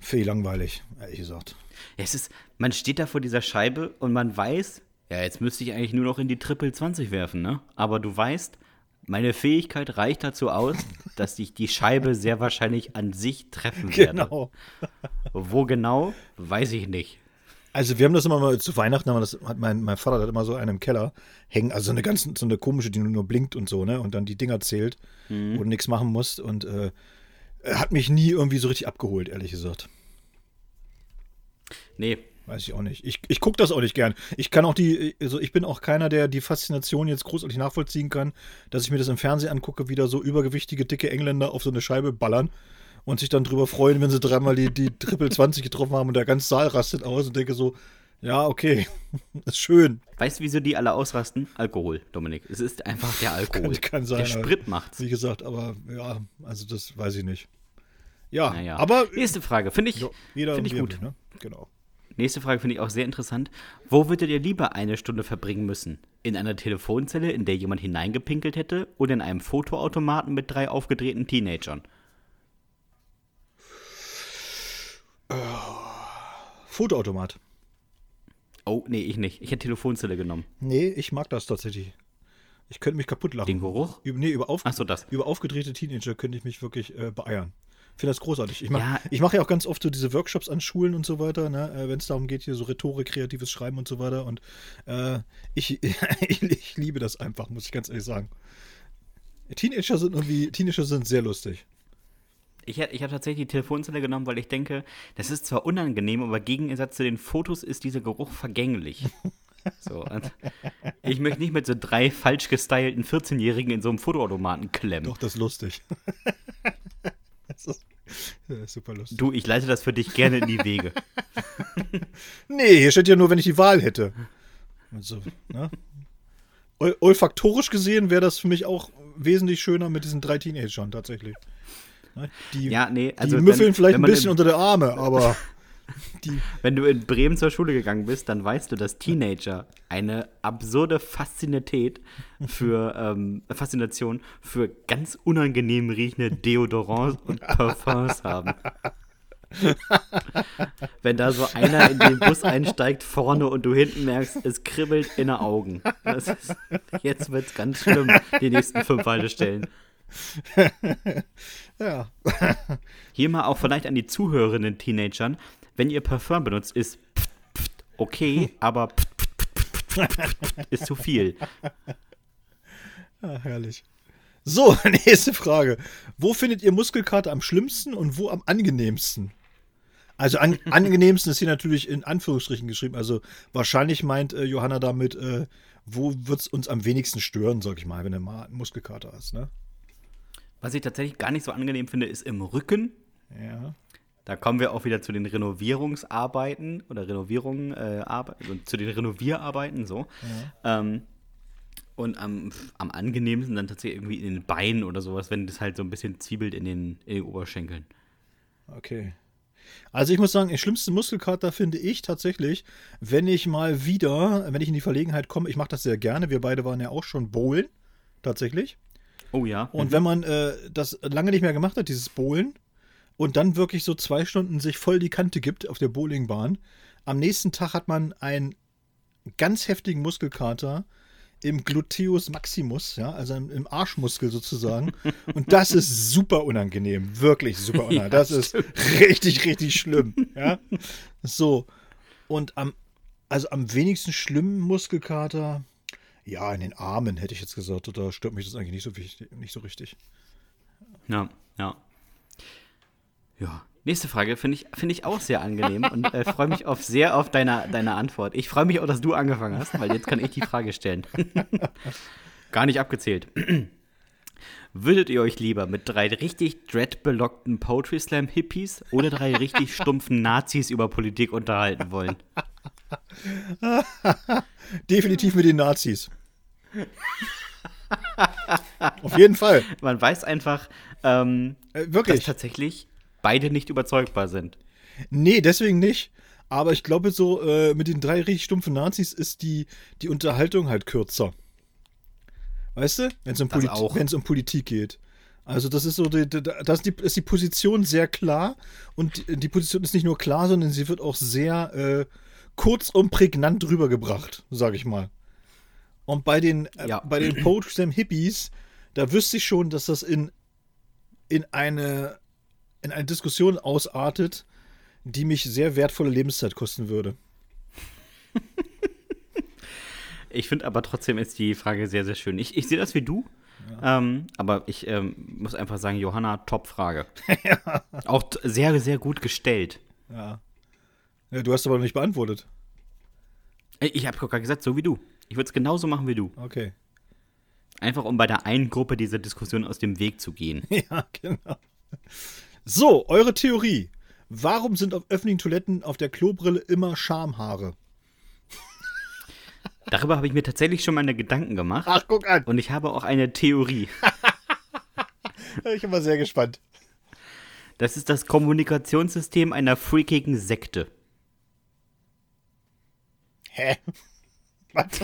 viel langweilig, ehrlich gesagt. Es ist, man steht da vor dieser Scheibe und man weiß, ja, jetzt müsste ich eigentlich nur noch in die Triple 20 werfen, ne? Aber du weißt, meine Fähigkeit reicht dazu aus, *laughs* dass ich die Scheibe sehr wahrscheinlich an sich treffen werde. Genau. Wo genau, weiß ich nicht. Also wir haben das immer mal zu Weihnachten, haben das, hat mein, mein Vater hat immer so einen im Keller hängen, also so eine ganz, so eine komische, die nur, blinkt und so, ne? Und dann die Dinger zählt, wo du nichts machen musst. Und äh, er hat mich nie irgendwie so richtig abgeholt, ehrlich gesagt. Nee, Weiß ich auch nicht. Ich, ich gucke das auch nicht gern. Ich kann auch die, also ich bin auch keiner, der die Faszination jetzt großartig nachvollziehen kann, dass ich mir das im Fernsehen angucke, wie da so übergewichtige, dicke Engländer auf so eine Scheibe ballern und sich dann drüber freuen, wenn sie dreimal die, die Triple 20 getroffen haben und der ganze Saal rastet aus und denke so, ja, okay, *laughs* ist schön. weißt du, wieso die alle ausrasten? Alkohol, Dominik. Es ist einfach der *laughs* Alkohol. Kann- kann sein, der Sprit macht's. Wie gesagt, aber ja, also das weiß ich nicht. Ja, Naja. aber Nächste Frage, finde ich, jeder finde ich gut. will, ne? Genau. Nächste Frage finde ich auch sehr interessant. Wo würdet ihr lieber eine Stunde verbringen müssen? In einer Telefonzelle, in der jemand hineingepinkelt hätte, oder in einem Fotoautomaten mit drei aufgedrehten Teenagern? Fotoautomat. Oh, nee, ich nicht. Ich hätte Telefonzelle genommen. Nee, ich mag das tatsächlich. Ich könnte mich kaputt lachen. Den Geruch? Über, nee, über, auf, Ach so, das. über aufgedrehte Teenager könnte ich mich wirklich äh, beeiern. Ich finde das großartig. Ich mache Ja. ich mach ja auch ganz oft so diese Workshops an Schulen und so weiter, ne? äh, wenn es darum geht, hier so Rhetorik, kreatives Schreiben und so weiter. Und äh, ich, *laughs* ich, ich liebe das einfach, muss ich ganz ehrlich sagen. Teenager sind irgendwie, Teenager sind sehr lustig. Ich, ich habe tatsächlich die Telefonzelle genommen, weil ich denke, das ist zwar unangenehm, aber Gegensatz zu den Fotos ist dieser Geruch vergänglich. *laughs* So, ich möchte nicht mit so drei falsch gestylten 14-Jährigen in so einem Fotoautomaten klemmen. Doch, das ist lustig. *laughs* das ist, super lustig. Du, ich leite das für dich gerne in die Wege. *laughs* Nee, hier steht ja nur, wenn ich die Wahl hätte. Also, ne? Ol olfaktorisch gesehen wäre das für mich auch wesentlich schöner mit diesen drei Teenagern tatsächlich. Ne? Die, Ja, nee, also die müffeln wenn- vielleicht ein bisschen unter der Arme, aber *laughs* die, Wenn du in Bremen zur Schule gegangen bist, dann weißt du, dass Teenager eine absurde Faszinität für *laughs* ähm, Faszination für ganz unangenehm riechende Deodorants und Parfums haben. Wenn da so einer in den Bus einsteigt vorne und du hinten merkst, es kribbelt in den Augen. Ist, jetzt wird's ganz schlimm, die nächsten fünf Haltestellen. *laughs* ja. *laughs* Hier mal auch vielleicht an die zuhörenden Teenagern, wenn ihr Parfum benutzt, ist pft, pft, okay, *laughs* aber pft, ist zu viel. ja, *laughs* herrlich. So, nächste Frage. Wo findet ihr Muskelkater am schlimmsten und wo am angenehmsten? Also an, angenehmsten ist hier natürlich in Anführungsstrichen geschrieben. Also wahrscheinlich meint äh, Johanna damit, äh, wo wird es uns am wenigsten stören, sag ich mal, wenn du mal einen Muskelkater hast, ne? Was ich tatsächlich gar nicht so angenehm finde, ist im Rücken. Ja. Da kommen wir auch wieder zu den Renovierungsarbeiten oder Renovierungen, äh, also zu den Renovierarbeiten, so. Ähm, und am, am angenehmsten dann tatsächlich irgendwie in den Beinen oder sowas, wenn das halt so ein bisschen zwiebelt in den, in den Oberschenkeln. Okay. Also ich muss sagen, den schlimmsten Muskelkater finde ich tatsächlich, wenn ich mal wieder, wenn ich in die Verlegenheit komme, ich mache das sehr gerne, wir beide waren ja auch schon bowlen, tatsächlich. Oh ja. Und wenn man äh, das lange nicht mehr gemacht hat, dieses Bowlen, und dann wirklich so zwei Stunden sich voll die Kante gibt auf der Bowlingbahn, am nächsten Tag hat man einen ganz heftigen Muskelkater im Gluteus maximus, ja, also im, Arschmuskel sozusagen. *laughs* Und das ist super unangenehm, wirklich super unangenehm. Ja, das ist richtig, richtig schlimm, ja. So. Und am, also am wenigsten schlimmen Muskelkater, ja, in den Armen hätte ich jetzt gesagt, da stört mich das eigentlich nicht so, wichtig, nicht so richtig. Ja, ja. Ja. Nächste Frage finde ich, find ich auch sehr angenehm und äh, freue mich auf sehr auf deine, deine Antwort. Ich freue mich auch, dass du angefangen hast, weil jetzt kann ich die Frage stellen. *laughs* Gar nicht abgezählt. *clears throat* Würdet ihr euch lieber mit drei richtig dreadbelockten Poetry Slam Hippies oder drei richtig stumpfen Nazis über Politik unterhalten wollen? *laughs* Definitiv mit den Nazis. *laughs* Auf jeden Fall. Man weiß einfach, ähm, Äh, dass tatsächlich beide nicht überzeugbar sind. Nee, deswegen nicht. Aber ich glaube, so äh, mit den drei richtig stumpfen Nazis ist die, die Unterhaltung halt kürzer. Weißt du? Wenn es um, Polit um Politik geht. Also das ist so, die, die, das ist die, ist die Position sehr klar. Und die, die Position ist nicht nur klar, sondern sie wird auch sehr äh, kurz und prägnant rübergebracht, sage ich mal. Und bei den, äh, Ja. bei den Poetry Slam Hippies, da wüsste ich schon, dass das in, in, eine, in eine Diskussion ausartet, die mich sehr wertvolle Lebenszeit kosten würde. *laughs* Ich finde aber trotzdem ist die Frage sehr, sehr schön. Ich, ich sehe das wie du, ähm, aber ich ähm, muss einfach sagen, Johanna, Top-Frage. *laughs* Auch t- sehr, sehr gut gestellt. Ja. ja du hast aber noch nicht beantwortet. Äh, Ich habe gerade gesagt, so wie du. Ich würde es genauso machen wie du. Okay. Einfach um bei der einen Gruppe dieser Diskussion aus dem Weg zu gehen. *laughs* Ja, genau. So, eure Theorie. Warum sind auf öffentlichen Toiletten auf der Klobrille immer Schamhaare? *laughs* Darüber habe ich mir tatsächlich schon meine Gedanken gemacht. Ach, guck an. Und ich habe auch eine Theorie. *laughs* Ich bin mal sehr gespannt. Das ist das Kommunikationssystem einer freakigen Sekte. Hä? Was? *laughs*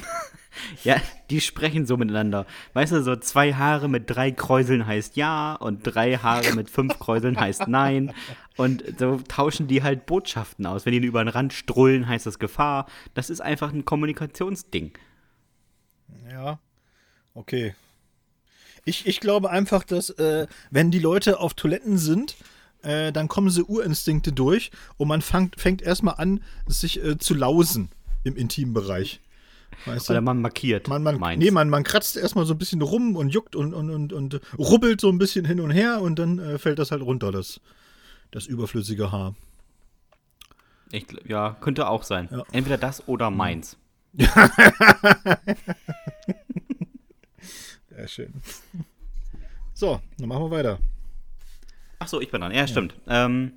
Ja, die sprechen so miteinander. Weißt du, so zwei Haare mit drei Kräuseln heißt ja und drei Haare mit fünf *laughs* Kräuseln heißt nein. Und so tauschen die halt Botschaften aus. Wenn die über den Rand strullen, heißt das Gefahr. Das ist einfach ein Kommunikationsding. Ja. Okay. Ich, ich glaube einfach, dass, äh, wenn die Leute auf Toiletten sind, äh, dann kommen sie Urinstinkte durch und man fangt, fängt erstmal an, sich äh, zu lausen im intimen Bereich. Weißt du? Oder man markiert. Man, man, meins. nee, man, man kratzt erstmal so ein bisschen rum und juckt und, und, und, und rubbelt so ein bisschen hin und her und dann äh, fällt das halt runter, das, das überflüssige Haar. Ich, ja, könnte auch sein. Ja. Entweder das oder meins. *laughs* Sehr schön. So, dann machen wir weiter. Ach so, ich bin dran. Ja, stimmt. Ähm,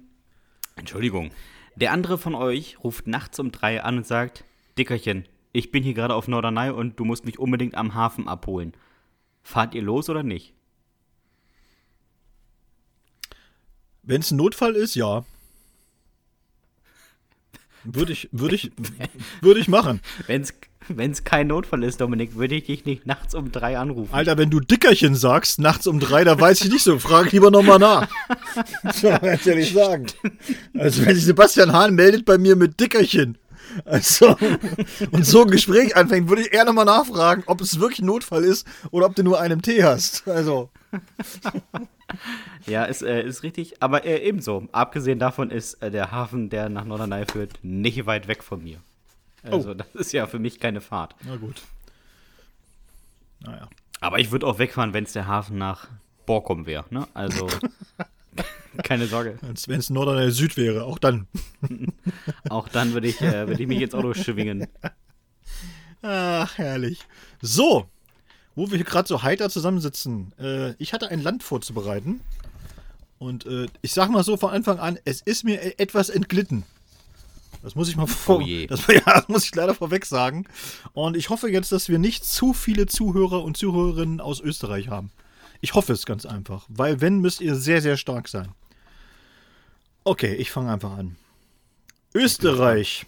Entschuldigung. Der andere von euch ruft nachts um drei an und sagt, Dickerchen, ich bin hier gerade auf Norderney und du musst mich unbedingt am Hafen abholen. Fahrt ihr los oder nicht? Wenn es ein Notfall ist, ja. *laughs* Würde ich, würde ich, würde ich machen. Wenn es kein Notfall ist, Dominik, würde ich dich nicht nachts um drei anrufen. Alter, wenn du Dickerchen sagst, nachts um drei, da weiß ich nicht so. Frag lieber nochmal nach. Das *laughs* *laughs* soll man ehrlich sagen. Also, wenn sich Sebastian Hahn meldet bei mir mit Dickerchen, also, *laughs* und so ein Gespräch anfängt, würde ich eher nochmal nachfragen, ob es wirklich Notfall ist oder ob du nur einen Tee hast. Also. *laughs* Ja, ist, äh, ist richtig. Aber äh, ebenso. Abgesehen davon ist äh, der Hafen, der nach Norderney führt, nicht weit weg von mir. Also, oh. das ist ja für mich keine Fahrt. Na gut. Naja. Aber ich würde auch wegfahren, wenn es der Hafen nach Borkum wäre. Ne? Also, *laughs* *laughs* keine Sorge. Wenn es Norderney Süd wäre, auch dann. *laughs* auch dann würde ich, äh, würd ich mich ins Auto schwingen. Ach, herrlich. So, wo wir hier gerade so heiter zusammensitzen. Äh, ich hatte ein Land vorzubereiten. Und äh, ich sag mal so von Anfang an, es ist mir e-, etwas entglitten. Das muss ich mal vor, oh das, *laughs* ja, das muss ich leider vorweg sagen. Und ich hoffe jetzt, dass wir nicht zu viele Zuhörer und Zuhörerinnen aus Österreich haben. Ich hoffe es ganz einfach, weil wenn, müsst ihr sehr, sehr stark sein. Okay, ich fange einfach an. Österreich,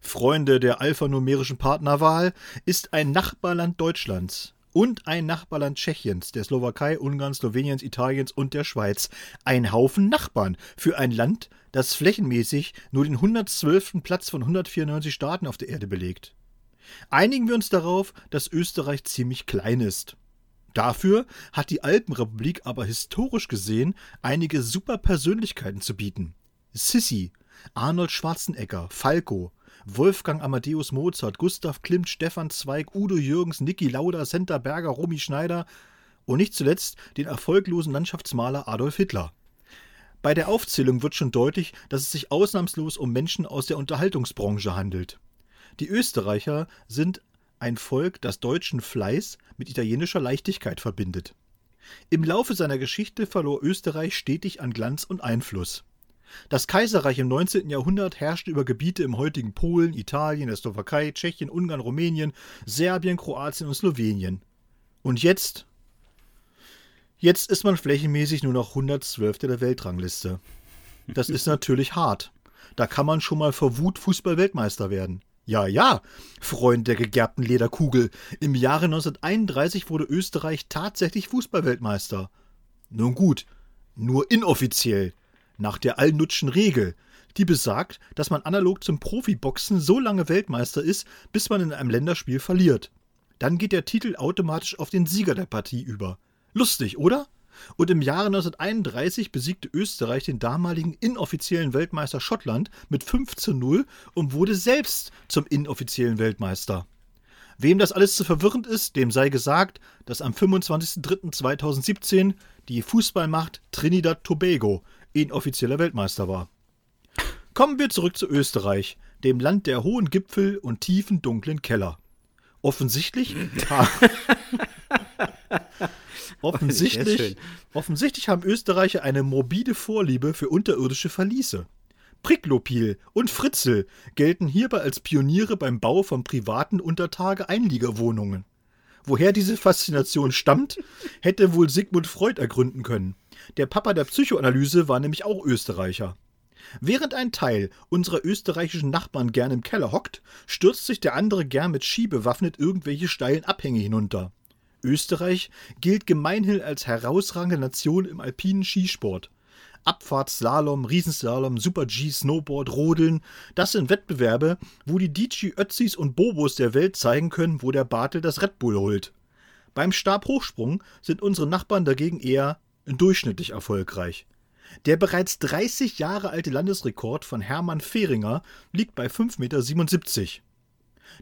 Freunde der alphanumerischen Partnerwahl, ist ein Nachbarland Deutschlands und ein Nachbarland Tschechiens, der Slowakei, Ungarn, Sloweniens, Italiens und der Schweiz. Ein Haufen Nachbarn für ein Land, das flächenmäßig nur den 112. Platz von 194 Staaten auf der Erde belegt. Einigen wir uns darauf, dass Österreich ziemlich klein ist. Dafür hat die Alpenrepublik aber historisch gesehen einige super Persönlichkeiten zu bieten. Sissi, Arnold Schwarzenegger, Falco, Wolfgang Amadeus Mozart, Gustav Klimt, Stefan Zweig, Udo Jürgens, Niki Lauda, Senta Berger, Romy Schneider und nicht zuletzt den erfolglosen Landschaftsmaler Adolf Hitler. Bei der Aufzählung wird schon deutlich, dass es sich ausnahmslos um Menschen aus der Unterhaltungsbranche handelt. Die Österreicher sind ein Volk, das deutschen Fleiß mit italienischer Leichtigkeit verbindet. Im Laufe seiner Geschichte verlor Österreich stetig an Glanz und Einfluss. Das Kaiserreich im 19. Jahrhundert herrschte über Gebiete im heutigen Polen, Italien, der Slowakei, Tschechien, Ungarn, Rumänien, Serbien, Kroatien und Slowenien. Und jetzt? Jetzt ist man flächenmäßig nur noch 112. der Weltrangliste. Das ist natürlich hart. Da kann man schon mal vor Wut Fußball-Weltmeister werden. Ja, ja, Freund der gegerbten Lederkugel. Im Jahre 1931 wurde Österreich tatsächlich Fußballweltmeister. Nun gut, nur inoffiziell nach der Allnutschen Regel, die besagt, dass man analog zum Profiboxen so lange Weltmeister ist, bis man in einem Länderspiel verliert. Dann geht der Titel automatisch auf den Sieger der Partie über. Lustig, oder? Und im Jahre 1931 besiegte Österreich den damaligen inoffiziellen Weltmeister Schottland mit 5 zu 0 und wurde selbst zum inoffiziellen Weltmeister. Wem das alles zu verwirrend ist, dem sei gesagt, dass am 25.03.2017 die Fußballmacht Trinidad Tobago inoffizieller Weltmeister war. Kommen wir zurück zu Österreich, dem Land der hohen Gipfel und tiefen dunklen Keller. Offensichtlich. *laughs* *laughs* offensichtlich, offensichtlich haben Österreicher eine morbide Vorliebe für unterirdische Verliese. Priklopil und Fritzel gelten hierbei als Pioniere beim Bau von privaten Untertage-Einliegerwohnungen. Woher diese Faszination stammt, *laughs* hätte wohl Sigmund Freud ergründen können. Der Papa der Psychoanalyse war nämlich auch Österreicher. Während ein Teil unserer österreichischen Nachbarn gern im Keller hockt, stürzt sich der andere gern mit Ski bewaffnet irgendwelche steilen Abhänge hinunter. Österreich gilt gemeinhin als herausragende Nation im alpinen Skisport. Abfahrtsslalom, Riesenslalom, Super-G, Snowboard, Rodeln. Das sind Wettbewerbe, wo die DJ Ötzis und Bobos der Welt zeigen können, wo der Bartel das Red Bull holt. Beim Stabhochsprung sind unsere Nachbarn dagegen eher durchschnittlich erfolgreich. Der bereits 30 Jahre alte Landesrekord von Hermann Fehringer liegt bei 5,77 Meter.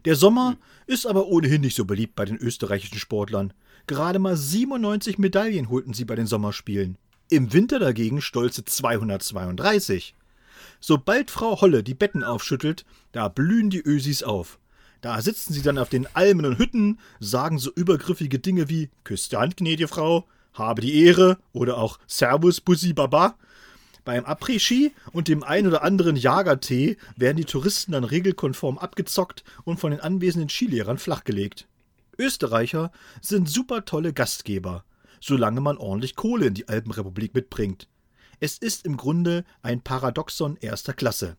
Der Sommer ist aber ohnehin nicht so beliebt bei den österreichischen Sportlern. Gerade mal 97 Medaillen holten sie bei den Sommerspielen. Im Winter dagegen stolze 232. Sobald Frau Holle die Betten aufschüttelt, da blühen die Ösis auf. Da sitzen sie dann auf den Almen und Hütten, sagen so übergriffige Dinge wie Küsst die Hand, gnädige Frau, habe die Ehre oder auch Servus Bussi Baba. Beim Après-Ski und dem ein oder anderen Jagertee werden die Touristen dann regelkonform abgezockt und von den anwesenden Skilehrern flachgelegt. Österreicher sind super tolle Gastgeber, solange man ordentlich Kohle in die Alpenrepublik mitbringt. Es ist im Grunde ein Paradoxon erster Klasse.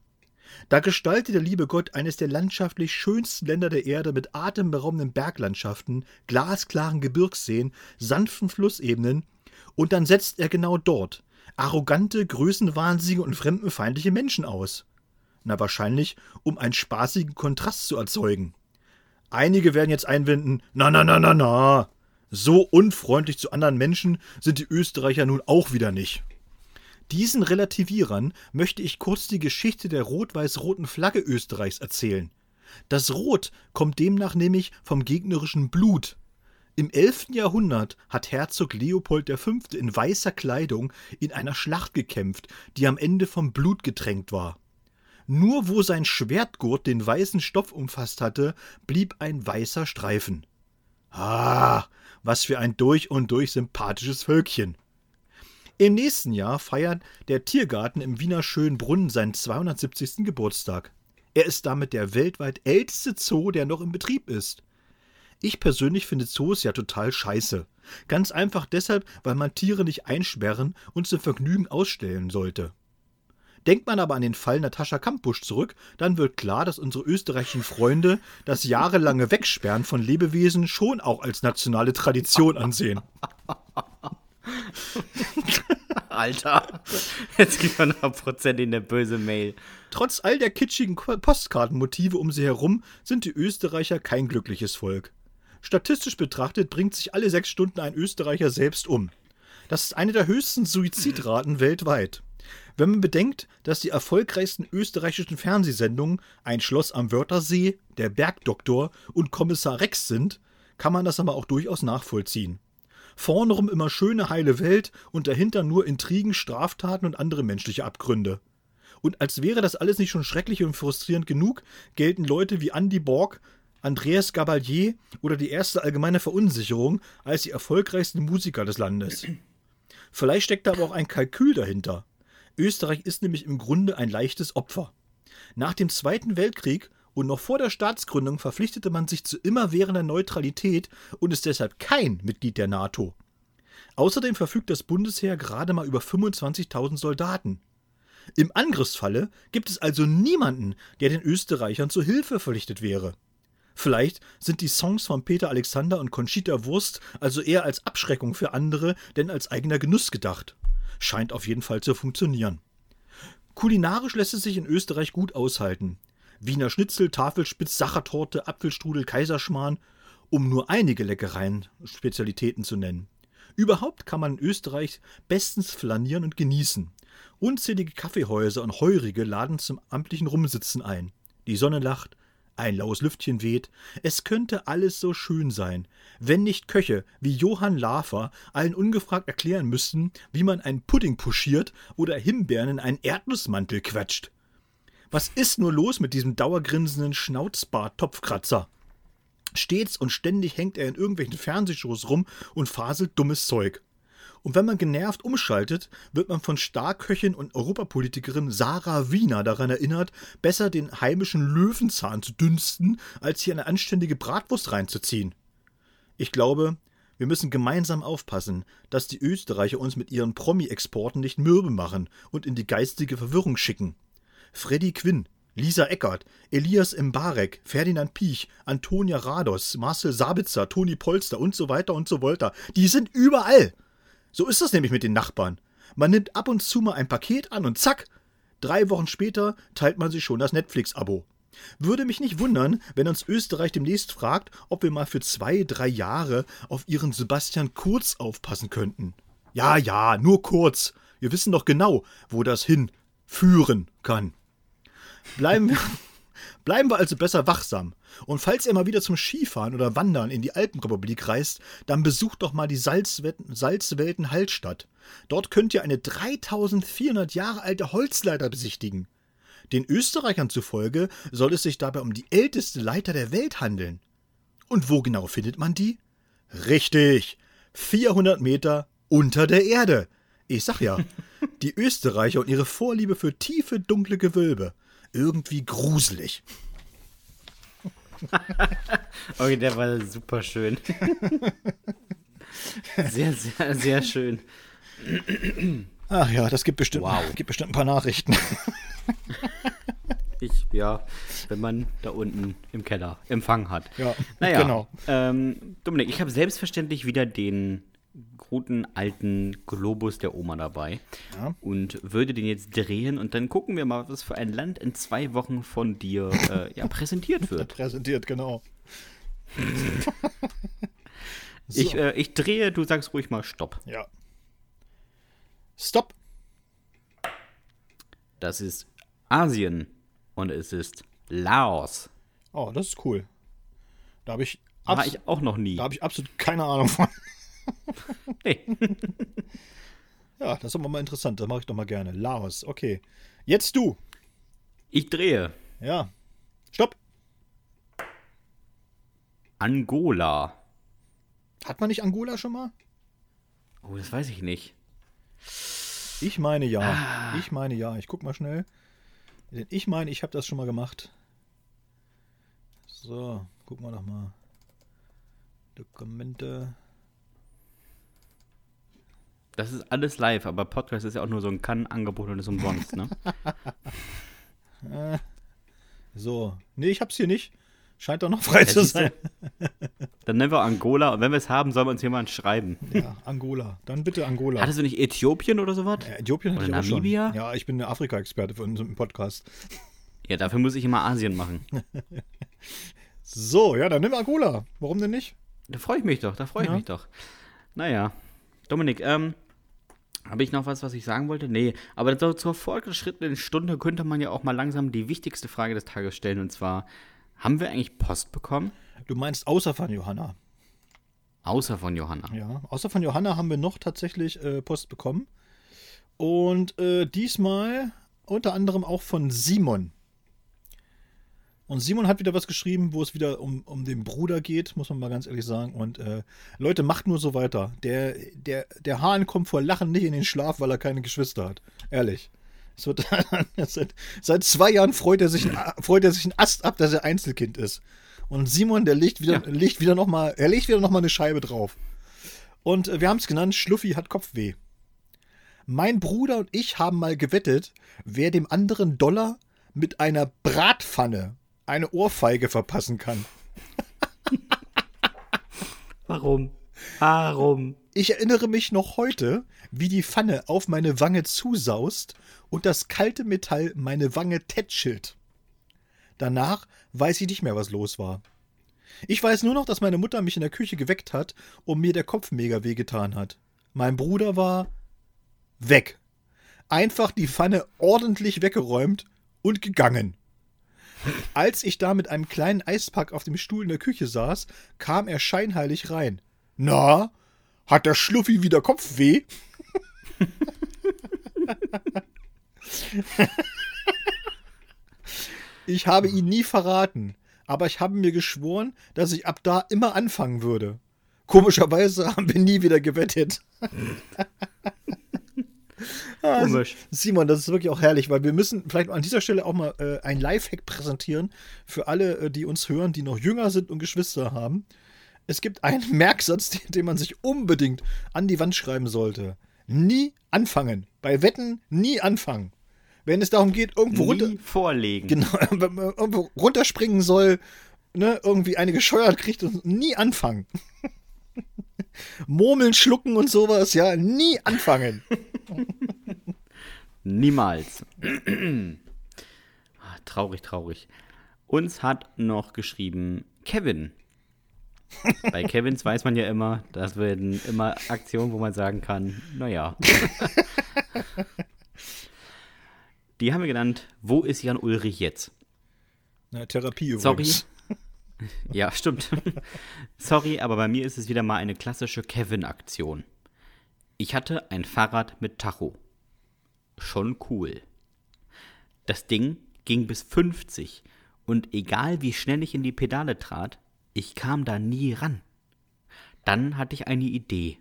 Da gestaltet der liebe Gott eines der landschaftlich schönsten Länder der Erde mit atemberaubenden Berglandschaften, glasklaren Gebirgsseen, sanften Flussebenen, und dann setzt er genau dort arrogante, größenwahnsinnige und fremdenfeindliche Menschen aus. Na wahrscheinlich, um einen spaßigen Kontrast zu erzeugen. Einige werden jetzt einwenden, na na na na na. So unfreundlich zu anderen Menschen sind die Österreicher nun auch wieder nicht. Diesen Relativierern möchte ich kurz die Geschichte der rot-weiß-roten Flagge Österreichs erzählen. Das Rot kommt demnach nämlich vom gegnerischen Blut. Im 11. Jahrhundert hat Herzog Leopold V. in weißer Kleidung in einer Schlacht gekämpft, die am Ende vom Blut getränkt war. Nur wo sein Schwertgurt den weißen Stoff umfasst hatte, blieb ein weißer Streifen. Ah, was für ein durch und durch sympathisches Völkchen. Im nächsten Jahr feiert der Tiergarten im Wiener Schönbrunn seinen 270. Geburtstag. Er ist damit der weltweit älteste Zoo, der noch in Betrieb ist. Ich persönlich finde Zoos ja total scheiße. Ganz einfach deshalb, weil man Tiere nicht einsperren und zum Vergnügen ausstellen sollte. Denkt man aber an den Fall Natascha Kampusch zurück, dann wird klar, dass unsere österreichischen Freunde das jahrelange Wegsperren von Lebewesen schon auch als nationale Tradition ansehen. *laughs* Alter, jetzt gibt man noch Prozent in der böse Mail. Trotz all der kitschigen Postkartenmotive um sie herum sind die Österreicher kein glückliches Volk. Statistisch betrachtet bringt sich alle sechs Stunden ein Österreicher selbst um. Das ist eine der höchsten Suizidraten weltweit. Wenn man bedenkt, dass die erfolgreichsten österreichischen Fernsehsendungen Ein Schloss am Wörthersee, Der Bergdoktor und Kommissar Rex sind, kann man das aber auch durchaus nachvollziehen. Vornrum immer schöne heile Welt und dahinter nur Intrigen, Straftaten und andere menschliche Abgründe. Und als wäre das alles nicht schon schrecklich und frustrierend genug, gelten Leute wie Andy Borg, Andreas Gabalier oder die erste allgemeine Verunsicherung als die erfolgreichsten Musiker des Landes. Vielleicht steckt da aber auch ein Kalkül dahinter. Österreich ist nämlich im Grunde ein leichtes Opfer. Nach dem Zweiten Weltkrieg und noch vor der Staatsgründung verpflichtete man sich zu immerwährender Neutralität und ist deshalb kein Mitglied der NATO. Außerdem verfügt das Bundesheer gerade mal über 25.000 Soldaten. Im Angriffsfalle gibt es also niemanden, der den Österreichern zur Hilfe verpflichtet wäre. Vielleicht sind die Songs von Peter Alexander und Conchita Wurst also eher als Abschreckung für andere denn als eigener Genuss gedacht. Scheint auf jeden Fall zu funktionieren. Kulinarisch lässt es sich in Österreich gut aushalten. Wiener Schnitzel, Tafelspitz, Sachertorte, Apfelstrudel, Kaiserschmarrn, um nur einige Leckereien, Spezialitäten zu nennen. Überhaupt kann man in Österreich bestens flanieren und genießen. Unzählige Kaffeehäuser und Heurige laden zum amtlichen Rumsitzen ein. Die Sonne lacht, ein laues Lüftchen weht. Es könnte alles so schön sein, wenn nicht Köche wie Johann Lafer allen ungefragt erklären müssten, wie man einen Pudding puschiert oder Himbeeren in einen Erdnussmantel quetscht. Was ist nur los mit diesem dauergrinsenden Schnauzbart-Topfkratzer? Stets und ständig hängt er in irgendwelchen Fernsehshows rum und faselt dummes Zeug. Und wenn man genervt umschaltet, wird man von Starköchin und Europapolitikerin Sarah Wiener daran erinnert, besser den heimischen Löwenzahn zu dünsten, als hier eine anständige Bratwurst reinzuziehen. Ich glaube, wir müssen gemeinsam aufpassen, dass die Österreicher uns mit ihren Promi-Exporten nicht mürbe machen und in die geistige Verwirrung schicken. Freddy Quinn, Lisa Eckert, Elias Mbarek, Ferdinand Piech, Antonia Rados, Marcel Sabitzer, Toni Polster und so weiter und so weiter. Die sind überall. So ist das nämlich mit den Nachbarn. Man nimmt ab und zu mal ein Paket an und zack, drei Wochen später teilt man sich schon das Netflix-Abo. Würde mich nicht wundern, wenn uns Österreich demnächst fragt, ob wir mal für zwei, drei Jahre auf ihren Sebastian Kurz aufpassen könnten. Ja, ja, nur kurz. Wir wissen doch genau, wo das hinführen kann. Bleiben wir, bleiben wir also besser wachsam. Und falls ihr mal wieder zum Skifahren oder Wandern in die Alpenrepublik reist, dann besucht doch mal die Salzwelten, Salzwelten Hallstatt. Dort könnt ihr eine 3400 Jahre alte Holzleiter besichtigen. Den Österreichern zufolge soll es sich dabei um die älteste Leiter der Welt handeln. Und wo genau findet man die? Richtig, 400 Meter unter der Erde. Ich sag ja, *laughs* die Österreicher und ihre Vorliebe für tiefe, dunkle Gewölbe. Irgendwie gruselig. *laughs* Okay, der war super schön. *laughs* Sehr, sehr, sehr schön. Ach ja, das gibt bestimmt, Wow. gibt bestimmt ein paar Nachrichten. *laughs* Ich, ja, wenn man da unten im Keller Empfang hat. Ja, naja, genau. Ähm, Dominik, ich habe selbstverständlich wieder den guten alten Globus der Oma dabei Ja. und würde den jetzt drehen und dann gucken wir mal, was für ein Land in zwei Wochen von dir äh, ja, präsentiert wird. *laughs* Präsentiert, genau. So. *laughs* Ich, äh, ich drehe, du sagst ruhig mal Stopp. Ja. Stopp. Das ist Asien und es ist Laos. Oh, das ist cool. Da habe ich, War ich auch noch nie. da hab ich absolut keine Ahnung von. Nee. *laughs* Ja, das ist aber mal interessant. Das mache ich doch mal gerne. Laos, okay. Jetzt du. Ich drehe. Ja. Stopp. Angola. Hat man nicht Angola schon mal? Oh, das weiß ich nicht. Ich meine ja. Ah. Ich meine ja. Ich guck mal schnell. Denn ich meine, ich habe das schon mal gemacht. So, gucken wir doch mal. Dokumente. Das ist alles live, aber Podcast ist ja auch nur so ein Kann-Angebot und ist umsonst, ne? *laughs* So. Nee, ich hab's hier nicht. Scheint doch noch frei zu siehst du. sein. *laughs* Dann nennen wir Angola und wenn wir es haben, soll uns jemand schreiben. Ja, Angola. Dann bitte Angola. Hattest du nicht Äthiopien oder sowas? Ja, Äthiopien hatte Oder Namibia? Ja, ich bin der Afrika-Experte für unseren Podcast. *laughs* Ja, dafür muss ich immer Asien machen. So, ja, dann nimm Angola. Warum denn nicht? Da freue ich mich doch, da freue ich Ja. mich doch. Naja. Dominik, ähm, habe ich noch was, was ich sagen wollte? Nee, aber so zur fortgeschrittenen Stunde könnte man ja auch mal langsam die wichtigste Frage des Tages stellen und zwar, haben wir eigentlich Post bekommen? Du meinst außer von Johanna. Außer von Johanna. Ja, außer von Johanna haben wir noch tatsächlich äh, Post bekommen. Und äh, diesmal unter anderem auch von Simon. Und Simon hat wieder was geschrieben, wo es wieder um, um den Bruder geht, muss man mal ganz ehrlich sagen. Und äh, Leute, macht nur so weiter. Der, der, der Hahn kommt vor Lachen nicht in den Schlaf, weil er keine Geschwister hat. Ehrlich. Es wird, *laughs* seit, seit zwei Jahren freut er, sich, freut er sich einen Ast ab, dass er Einzelkind ist. Und Simon, der legt wieder, Ja. legt wieder noch mal, er legt wieder noch mal eine Scheibe drauf. Und äh, wir haben es genannt, Schluffi hat Kopfweh. Mein Bruder und ich haben mal gewettet, wer dem anderen Dollar mit einer Bratpfanne eine Ohrfeige verpassen kann. *laughs* Warum? Warum? Ich erinnere mich noch heute, wie die Pfanne auf meine Wange zusaust und das kalte Metall meine Wange tätschelt. Danach weiß ich nicht mehr, was los war. Ich weiß nur noch, dass meine Mutter mich in der Küche geweckt hat und mir der Kopf mega wehgetan hat. Mein Bruder war weg. Einfach die Pfanne ordentlich weggeräumt und gegangen. Als ich da mit einem kleinen Eispack auf dem Stuhl in der Küche saß, kam er scheinheilig rein. Na, hat der Schluffi wieder Kopfweh? ich habe ihn nie verraten, aber ich habe mir geschworen, dass ich ab da immer anfangen würde. Komischerweise haben wir nie wieder gewettet. Komisch. Simon, das ist wirklich auch herrlich, weil wir müssen vielleicht an dieser Stelle auch mal äh, ein Lifehack präsentieren für alle, äh, die uns hören, die noch jünger sind und Geschwister haben. Es gibt einen *laughs* Merksatz, den, den man sich unbedingt an die Wand schreiben sollte. Nie anfangen. Bei Wetten nie anfangen. Wenn es darum geht, irgendwo runter, vorlegen. genau, *laughs* wenn man irgendwo runterspringen soll, ne, irgendwie eine gescheuert kriegt und nie anfangen. *laughs* Murmeln, schlucken und sowas, ja, nie anfangen. *laughs* Niemals. Ah, traurig, traurig. Uns hat noch geschrieben Kevin. Bei *laughs* Kevins weiß man ja immer, das werden immer Aktionen, wo man sagen kann, naja. *laughs* Die haben wir genannt, wo ist Jan Ulrich jetzt? Na, Therapie Sorry. *laughs* Ja, stimmt. *laughs* Sorry, aber bei mir ist es wieder mal eine klassische Kevin-Aktion. Ich hatte ein Fahrrad mit Tacho. Schon cool. Das Ding ging bis 50 und egal wie schnell ich in die Pedale trat, ich kam da nie ran. Dann hatte ich eine Idee.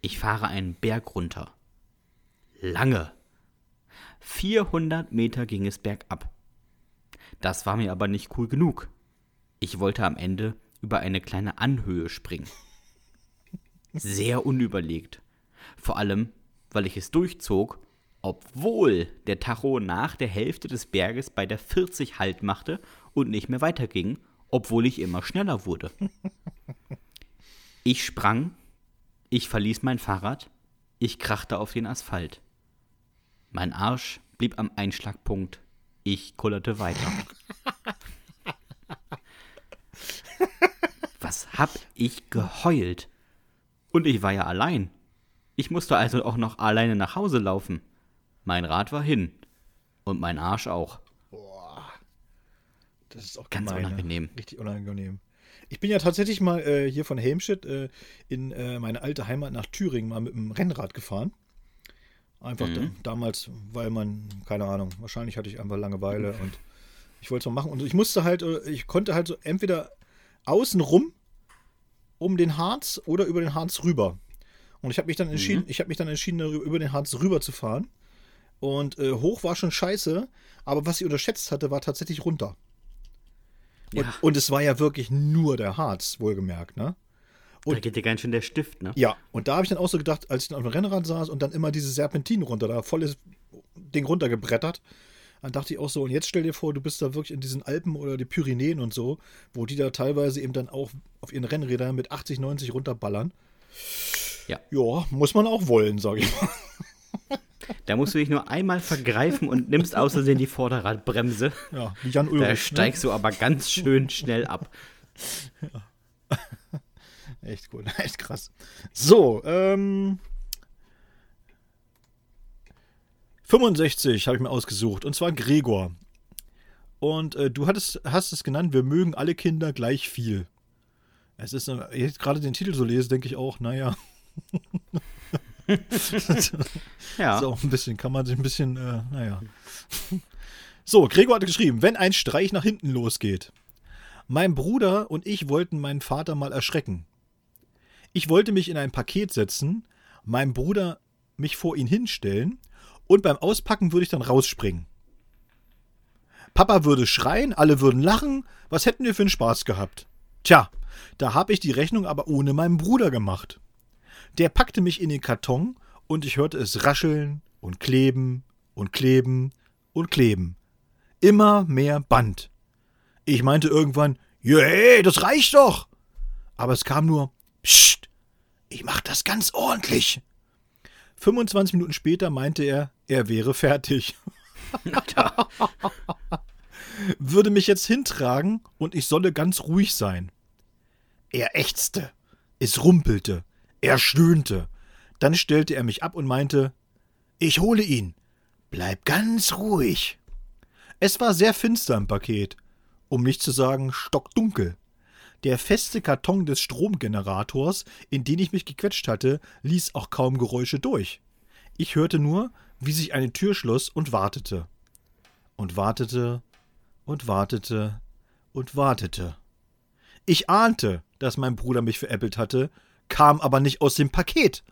Ich fahre einen Berg runter. Lange. 400 Meter ging es bergab. Das war mir aber nicht cool genug. Ich wollte am Ende über eine kleine Anhöhe springen. Sehr unüberlegt. Vor allem, weil ich es durchzog, obwohl der Tacho nach der Hälfte des Berges bei der 40 Halt machte und nicht mehr weiterging, obwohl ich immer schneller wurde. Ich sprang, ich verließ mein Fahrrad, ich krachte auf den Asphalt. Mein Arsch blieb am Einschlagpunkt, ich kullerte weiter. *laughs* Was hab ich geheult? Und ich war ja allein. Ich musste also auch noch alleine nach Hause laufen. Mein Rad war hin. Und mein Arsch auch. Das ist auch Ganz gemein, ne? unangenehm. Richtig unangenehm. Ich bin ja tatsächlich mal äh, hier von Helmstedt äh, in äh, meine alte Heimat nach Thüringen mal mit dem Rennrad gefahren. Einfach da, damals, weil man, keine Ahnung, wahrscheinlich hatte ich einfach Langeweile und ich wollte es mal machen. Und ich musste halt, äh, ich konnte halt so entweder außen rum um den Harz oder über den Harz rüber. Und ich habe mich dann entschieden, ich habe mich dann entschieden, über den Harz rüber zu fahren. Und äh, hoch war schon scheiße, aber was ich unterschätzt hatte, war tatsächlich runter. Und, Ja. und es war ja wirklich nur der Harz, wohlgemerkt, ne? Da geht dir ganz schön der Stift, ne? Ja, und da habe ich dann auch so gedacht, als ich dann auf dem Rennrad saß und dann immer diese Serpentinen runter, da volles Ding runtergebrettert, dann dachte ich auch so, und jetzt stell dir vor, du bist da wirklich in diesen Alpen oder die Pyrenäen und so, wo die da teilweise eben dann auch auf ihren Rennrädern mit 80, 90 runterballern. Ja. Ja, muss man auch wollen, sage ich mal. Da musst du dich nur einmal vergreifen und nimmst Versehen die Vorderradbremse. Ja, wie Jan Da Ulrich. ne? steigst du aber ganz schön schnell ab. *laughs* Echt cool, *laughs* echt krass. So, ähm. 65 habe ich mir ausgesucht, und zwar Gregor. Und äh, du hattest, hast es genannt, wir mögen alle Kinder gleich viel. Es ist, äh, jetzt gerade den Titel so lese, denke ich auch, naja. Ja. *laughs* So, ein bisschen, kann man sich ein bisschen, äh, naja. So, Gregor hat geschrieben, wenn ein Streich nach hinten losgeht. Mein Bruder und ich wollten meinen Vater mal erschrecken. Ich wollte mich in ein Paket setzen, mein Bruder mich vor ihn hinstellen und beim Auspacken würde ich dann rausspringen. Papa würde schreien, alle würden lachen, was hätten wir für einen Spaß gehabt? Tja, da habe ich die Rechnung aber ohne meinen Bruder gemacht. Der packte mich in den Karton und ich hörte es rascheln und kleben und kleben und kleben. Immer mehr Band. Ich meinte irgendwann, hey, das reicht doch. Aber es kam nur, Psst, ich mach das ganz ordentlich. 25 Minuten später meinte er, er wäre fertig. *laughs* Würde mich jetzt hintragen und ich solle ganz ruhig sein. Er ächzte, es rumpelte, er stöhnte. Dann stellte er mich ab und meinte, ich hole ihn. Bleib ganz ruhig. Es war sehr finster im Paket, um nicht zu sagen stockdunkel. Der feste Karton des Stromgenerators, in den ich mich gequetscht hatte, ließ auch kaum Geräusche durch. Ich hörte nur, wie sich eine Tür schloss und wartete. Und wartete und wartete und wartete. Ich ahnte, dass mein Bruder mich veräppelt hatte, kam aber nicht aus dem Paket.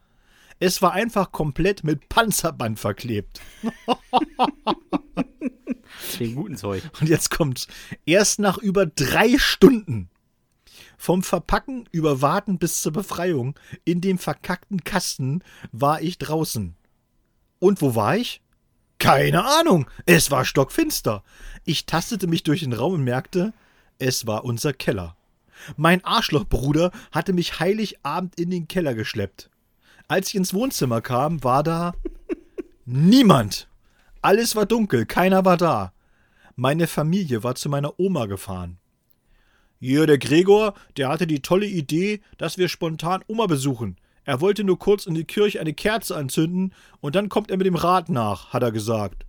Es war einfach komplett mit Panzerband verklebt. Den guten Zeug. Und jetzt kommt's. Erst nach über drei Stunden. Vom Verpacken über Warten bis zur Befreiung in dem verkackten Kasten war ich draußen. Und wo war ich? Keine Ahnung. Es war stockfinster. Ich tastete mich durch den Raum und merkte, es war unser Keller. Mein Arschlochbruder hatte mich Heiligabend in den Keller geschleppt. Als ich ins Wohnzimmer kam, war da *laughs* niemand. Alles war dunkel, keiner war da. Meine Familie war zu meiner Oma gefahren. Hier, der Gregor, der hatte die tolle Idee, dass wir spontan Oma besuchen. Er wollte nur kurz in die Kirche eine Kerze anzünden und dann kommt er mit dem Rad nach, hat er gesagt.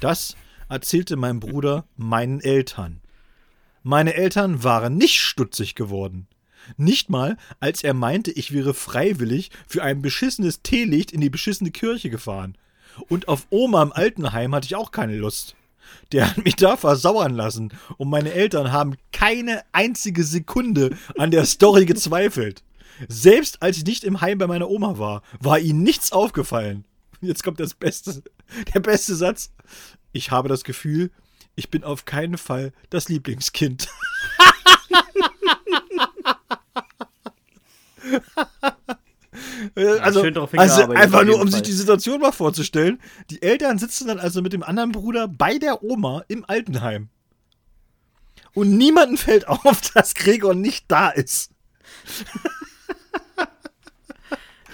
Das erzählte mein Bruder meinen Eltern. Meine Eltern waren nicht stutzig geworden. Nicht mal, als er meinte, ich wäre freiwillig für ein beschissenes Teelicht in die beschissene Kirche gefahren. Und auf Oma im Altenheim hatte ich auch keine Lust. Der hat mich da versauern lassen und meine Eltern haben keine einzige Sekunde an der Story gezweifelt. Selbst als ich nicht im Heim bei meiner Oma war, war ihnen nichts aufgefallen. Jetzt kommt das Beste, der beste Satz. Ich habe das Gefühl, ich bin auf keinen Fall das Lieblingskind. *laughs* also, schön drauf also hingearbeitet, einfach nur, um sich Fall. die Situation mal vorzustellen. Die Eltern sitzen dann also mit dem anderen Bruder bei der Oma im Altenheim. Und niemandem fällt auf, *laughs* dass Gregor nicht da ist. *laughs*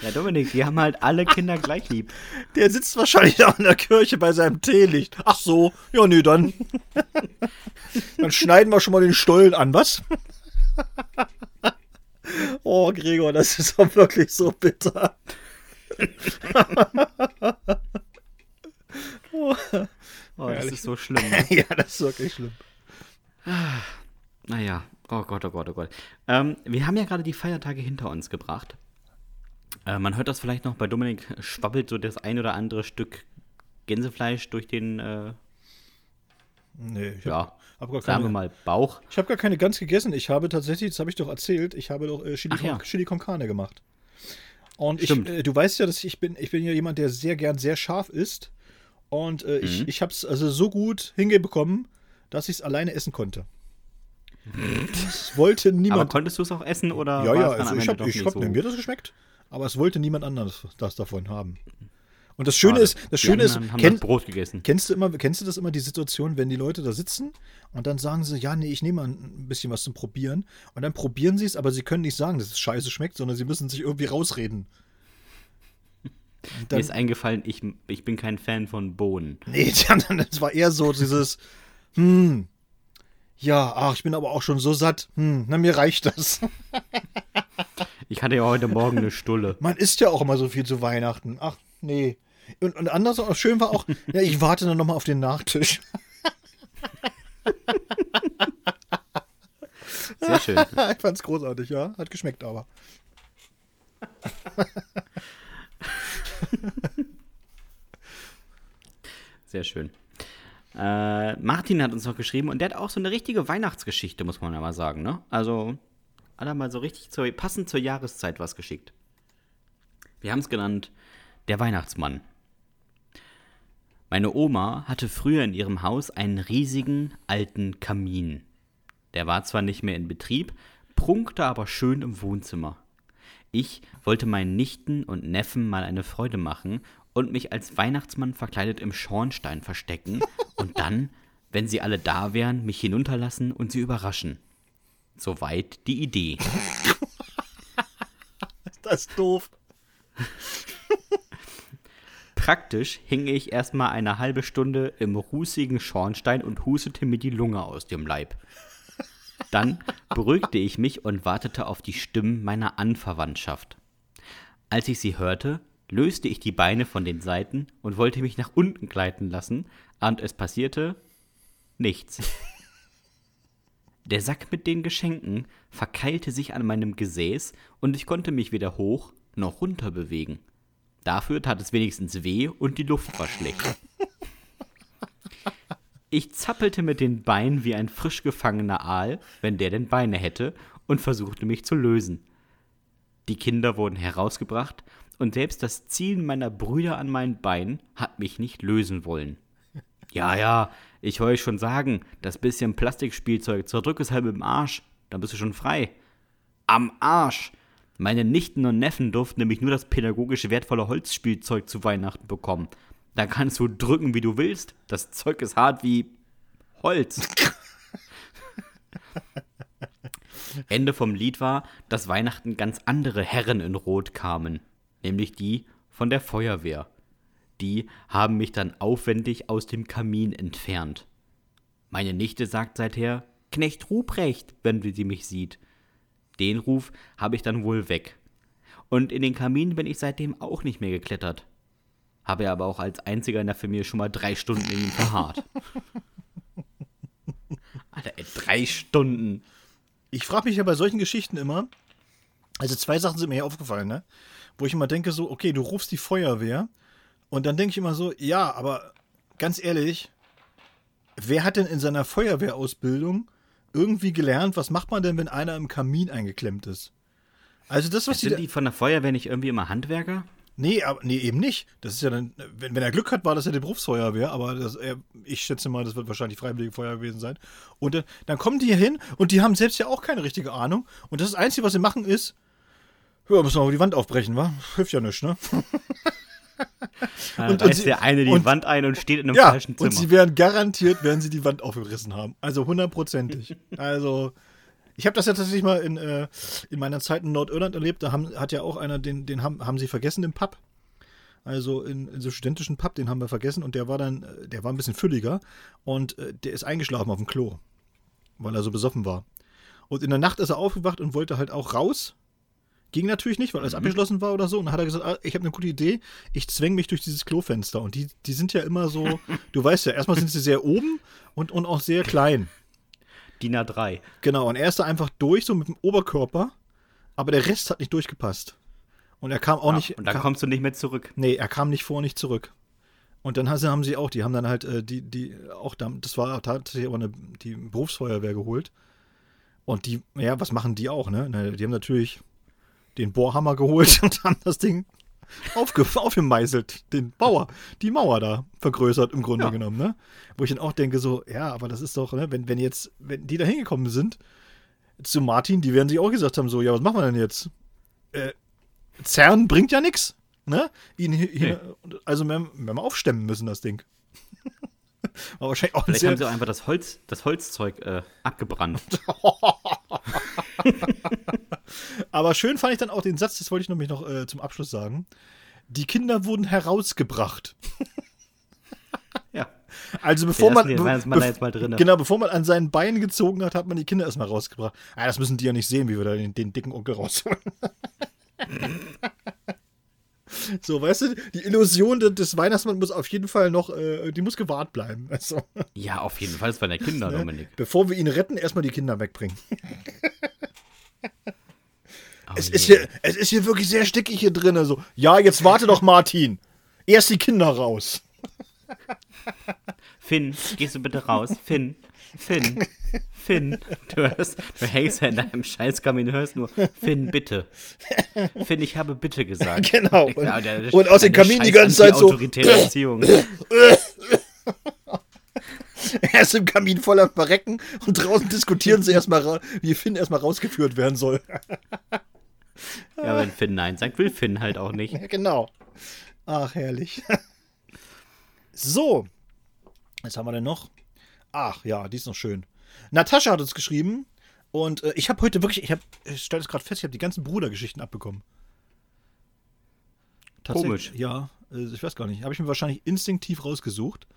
Ja, Dominik, die haben halt alle Kinder gleich lieb. Der sitzt wahrscheinlich auch in der Kirche bei seinem Teelicht. Ach so, ja, nee, dann. *laughs* dann schneiden wir schon mal den Stollen an, was? Oh, Gregor, das ist doch wirklich so bitter. Oh, das Herrlich. ist so schlimm. Ne? *laughs* ja, das ist wirklich schlimm. Naja, oh Gott, oh Gott, oh Gott. Ähm, wir haben ja gerade die Feiertage hinter uns gebracht. Äh, man hört das vielleicht noch bei Dominik, schwabbelt so das ein oder andere Stück Gänsefleisch durch den, äh, Nee, ich ja, hab gar sagen wir mal, Bauch. Ich habe gar keine Gans gegessen. Ich habe tatsächlich, das habe ich doch erzählt, ich habe doch äh, Chili, Ach ja. Chili con Carne gemacht. Und ich, äh, du weißt ja, dass ich bin, ich bin ja jemand, der sehr gern sehr scharf isst. Und äh, ich, Mhm. ich habe es also so gut hingebekommen, dass ich es alleine essen konnte. Es wollte *laughs* Aber niemand. konntest du es auch essen oder ja, ja, also ich habe doch ich hab, so? mir das geschmeckt, aber es wollte niemand anderes das davon haben. Und das Schöne Schade. ist, das Schöne ist, kenn, Brot gegessen. Kennst du immer, kennst du das immer, die Situation, wenn die Leute da sitzen und dann sagen sie, ja, nee, ich nehme mal ein bisschen was zum Probieren. Und dann probieren sie es, aber sie können nicht sagen, dass es scheiße schmeckt, sondern sie müssen sich irgendwie rausreden. Und Mir dann, ist eingefallen, ich, ich bin kein Fan von Bohnen. nee, *laughs* dann, das war eher so dieses, hm, ja, ach, ich bin aber auch schon so satt. Hm, na, mir reicht das. Ich hatte ja heute Morgen eine Stulle. Man isst ja auch immer so viel zu Weihnachten. Ach, nee. Und, und anders auch schön war auch, *laughs* ja, ich warte dann nochmal auf den Nachtisch. Sehr schön. *laughs* ich fand's großartig, ja. Hat geschmeckt aber. *laughs* Sehr schön. Äh, Martin hat uns noch geschrieben und der hat auch so eine richtige Weihnachtsgeschichte, muss man ja mal sagen, ne? Also, hat er mal so richtig zur, passend zur Jahreszeit was geschickt. Wir haben es genannt, der Weihnachtsmann. Meine Oma hatte früher in ihrem Haus einen riesigen alten Kamin. Der war zwar nicht mehr in Betrieb, prunkte aber schön im Wohnzimmer. Ich wollte meinen Nichten und Neffen mal eine Freude machen und mich als Weihnachtsmann verkleidet im Schornstein verstecken und dann, wenn sie alle da wären, mich hinunterlassen und sie überraschen. Soweit die Idee. *laughs* Das ist doof. Praktisch hing ich erstmal eine halbe Stunde im rußigen Schornstein und hustete mir die Lunge aus dem Leib. Dann beruhigte ich mich und wartete auf die Stimmen meiner Anverwandtschaft. Als ich sie hörte, löste ich die Beine von den Seiten und wollte mich nach unten gleiten lassen, und es passierte nichts. Der Sack mit den Geschenken verkeilte sich an meinem Gesäß und ich konnte mich weder hoch noch runter bewegen. Dafür tat es wenigstens weh und die Luft war schlecht. Ich zappelte mit den Beinen wie ein frisch gefangener Aal, wenn der denn Beine hätte, und versuchte mich zu lösen. Die Kinder wurden herausgebracht, und selbst das Ziehen meiner Brüder an meinen Beinen hat mich nicht lösen wollen. Ja, ja, ich wollte euch schon sagen, das bisschen Plastikspielzeug, zerdrück es halb im Arsch, dann bist du schon frei. Am Arsch! Meine Nichten und Neffen durften nämlich nur das pädagogisch wertvolle Holzspielzeug zu Weihnachten bekommen. Da kannst du drücken, wie du willst. Das Zeug ist hart wie Holz. *laughs* Ende vom Lied war, dass Weihnachten ganz andere Herren in Rot kamen, nämlich die von der Feuerwehr. Die haben mich dann aufwendig aus dem Kamin entfernt. Meine Nichte sagt seither Knecht Ruprecht, wenn sie mich sieht. Den Ruf habe ich dann wohl weg. Und in den Kamin bin ich seitdem auch nicht mehr geklettert. Habe ja aber auch als einziger in der Familie schon mal drei Stunden in ihm verharrt. *laughs* Alter, ey, drei Stunden. Ich frage mich ja bei solchen Geschichten immer, also zwei Sachen sind mir hier aufgefallen, ne? Wo ich immer denke, so, okay, du rufst die Feuerwehr und dann denke ich immer so, ja, aber ganz ehrlich, wer hat denn in seiner Feuerwehrausbildung irgendwie gelernt, was macht man denn, wenn einer im Kamin eingeklemmt ist? Also das, was Sind die, die von der Feuerwehr nicht irgendwie immer Handwerker? Nee, aber, nee, eben nicht. Das ist ja dann, wenn, wenn er Glück hat, war das ja die Berufsfeuerwehr, aber das, er, ich schätze mal, das wird wahrscheinlich Freiwillige Feuerwehr gewesen sein. Und dann, dann kommen die hier hin und die haben selbst ja auch keine richtige Ahnung. Und das, Einzige, was sie machen, ist, ja, müssen wir mal die Wand aufbrechen, wa? Hilft ja nichts, ne? *laughs* Da Und- reißt und sie- der eine die und- Wand ein und steht in einem Ja, falschen und Zimmer. sie werden garantiert, werden sie die Wand aufgerissen haben. Also hundertprozentig. Also, ich habe das ja tatsächlich mal in, äh, in meiner Zeit in Nordirland erlebt. Da haben, hat ja auch einer, den, den haben, haben sie vergessen im Pub. Also in, in so studentischen Pub, den haben wir vergessen und der war dann, äh, der war ein bisschen fülliger und äh, der ist eingeschlafen auf dem Klo, weil er so besoffen war. Und in der Nacht ist er aufgewacht und wollte halt auch raus. Ging natürlich nicht, weil alles abgeschlossen war oder so. Und dann hat er gesagt, ah, ich habe eine gute Idee, ich zwäng mich durch dieses Klofenster. Und die, die sind ja immer so, *laughs* du weißt ja, erstmal sind sie sehr oben und, und auch sehr klein. DIN A3. Genau, und er ist da einfach durch, so mit dem Oberkörper, aber der Rest hat nicht durchgepasst. Und er kam auch Ja, nicht. und dann kam, kommst du nicht mehr zurück. Nee, er kam nicht vor, nicht zurück. Und dann haben sie- auch, die haben dann halt, äh, die, die, auch da, das war tatsächlich aber eine, die Berufsfeuerwehr geholt. Und die, ja, was machen die auch, ne? Die haben natürlich den Bohrhammer geholt *laughs* und haben das Ding aufge, aufgemeißelt, den Bauer, die Mauer da vergrößert im Grunde Ja. genommen, ne? Wo ich dann auch denke, so, ja, aber das ist doch, ne, wenn, wenn jetzt, wenn die da hingekommen sind, zu Martin, die werden sich auch gesagt haben, so, ja, was machen wir denn jetzt? Äh, Zern bringt ja nichts, ne? Ihn hier, hier, also wir wir haben aufstemmen müssen, das Ding. *laughs* War wahrscheinlich auch Vielleicht haben sie auch einfach das, Holz, das Holzzeug äh, abgebrannt. *laughs* Aber schön fand ich dann auch den Satz, das wollte ich nämlich noch äh, zum Abschluss sagen. Die Kinder wurden herausgebracht. *laughs* ja. Also bevor man, da jetzt mal drin. genau, bevor man an seinen Beinen gezogen hat, hat man die Kinder erstmal rausgebracht. Ah, das müssen die ja nicht sehen, wie wir da den, den dicken Onkel rausholen. *laughs* so, weißt du, die Illusion de- des Weihnachtsmanns muss auf jeden Fall noch, äh, die muss gewahrt bleiben. *laughs* Also, Ja, auf jeden Fall. Das waren ja Kinder, Dominik. bevor wir ihn retten, erstmal die Kinder wegbringen. *laughs* Oh Es je. ist, hier, es ist hier wirklich sehr stickig hier drin. So, ja, jetzt warte doch, Martin. Erst die Kinder raus. Finn, gehst du bitte raus? Finn, Finn, Finn. Du, hörst, du hängst ja in deinem Scheißkamin und hörst nur, Finn, bitte. Finn, ich habe bitte gesagt. Genau. Und, Ja, der- und aus dem Kamin die ganze Zeit so. Erziehung. *laughs* Er ist im Kamin voller Verrecken und draußen diskutieren sie erstmal, wie Finn erstmal rausgeführt werden soll. Ja, wenn Finn Nein sagt, will Finn halt auch nicht. Ja, genau. Ach, herrlich. So. Was haben wir denn noch? Ach, ja, die ist noch schön. Natascha hat uns geschrieben und äh, ich habe heute wirklich, ich, hab, ich stelle es gerade fest, ich habe die ganzen Brudergeschichten abbekommen. Komisch. Ja, äh, ich weiß gar nicht. Habe ich mir wahrscheinlich instinktiv rausgesucht.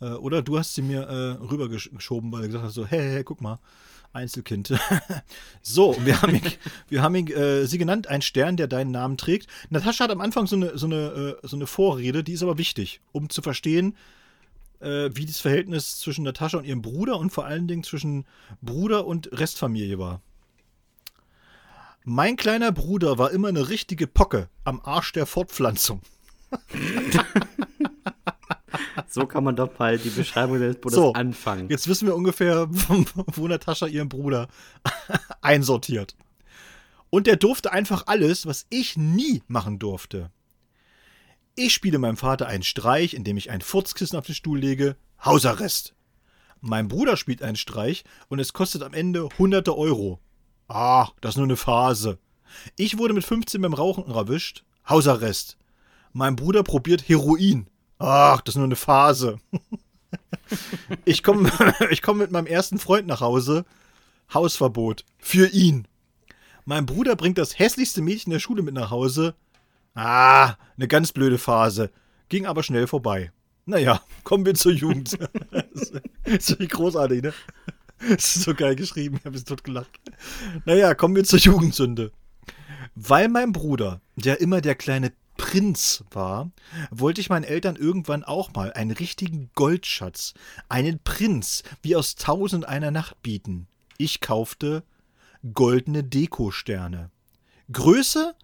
Äh, oder du hast sie mir äh, rübergeschoben, weil du gesagt hast, so, hey, hey, guck mal, Einzelkind. *laughs* so, wir haben, ihn, wir haben ihn, äh, sie genannt, ein Stern, der deinen Namen trägt. Natascha hat am Anfang so eine, so eine, äh, so eine Vorrede, die ist aber wichtig, um zu verstehen, äh, wie das Verhältnis zwischen Natascha und ihrem Bruder und vor allen Dingen zwischen Bruder und Restfamilie war. Mein kleiner Bruder war immer eine richtige Pocke am Arsch der Fortpflanzung. *laughs* So kann man doch mal die Beschreibung des Bruders So, anfangen. Jetzt wissen wir ungefähr, *laughs* wo Natascha ihren Bruder *laughs* einsortiert. Und der durfte einfach alles, was ich nie machen durfte. Ich spiele meinem Vater einen Streich, indem ich ein Furzkissen auf den Stuhl lege. Hausarrest. Mein Bruder spielt einen Streich und es kostet am Ende hunderte Euro. Ah, das ist nur eine Phase. Ich wurde mit 15 beim Rauchen erwischt. Hausarrest. Mein Bruder probiert Heroin. Ach, das ist nur eine Phase. *laughs* Ich komme *laughs* ich komm mit meinem ersten Freund nach Hause. Hausverbot. Für ihn. Mein Bruder bringt das hässlichste Mädchen der Schule mit nach Hause. Ah, eine ganz blöde Phase. Ging aber schnell vorbei. Naja, *laughs* kommen wir zur Jugend. *laughs* das ist großartig, ne? Das ist so geil geschrieben. Ich habe es tot gelacht. Naja, kommen wir zur Jugendsünde. Weil mein Bruder, der immer der kleine Prinz war, wollte ich meinen Eltern irgendwann auch mal einen richtigen Goldschatz, einen Prinz wie aus Tausend einer Nacht bieten. Ich kaufte goldene Dekosterne. Größe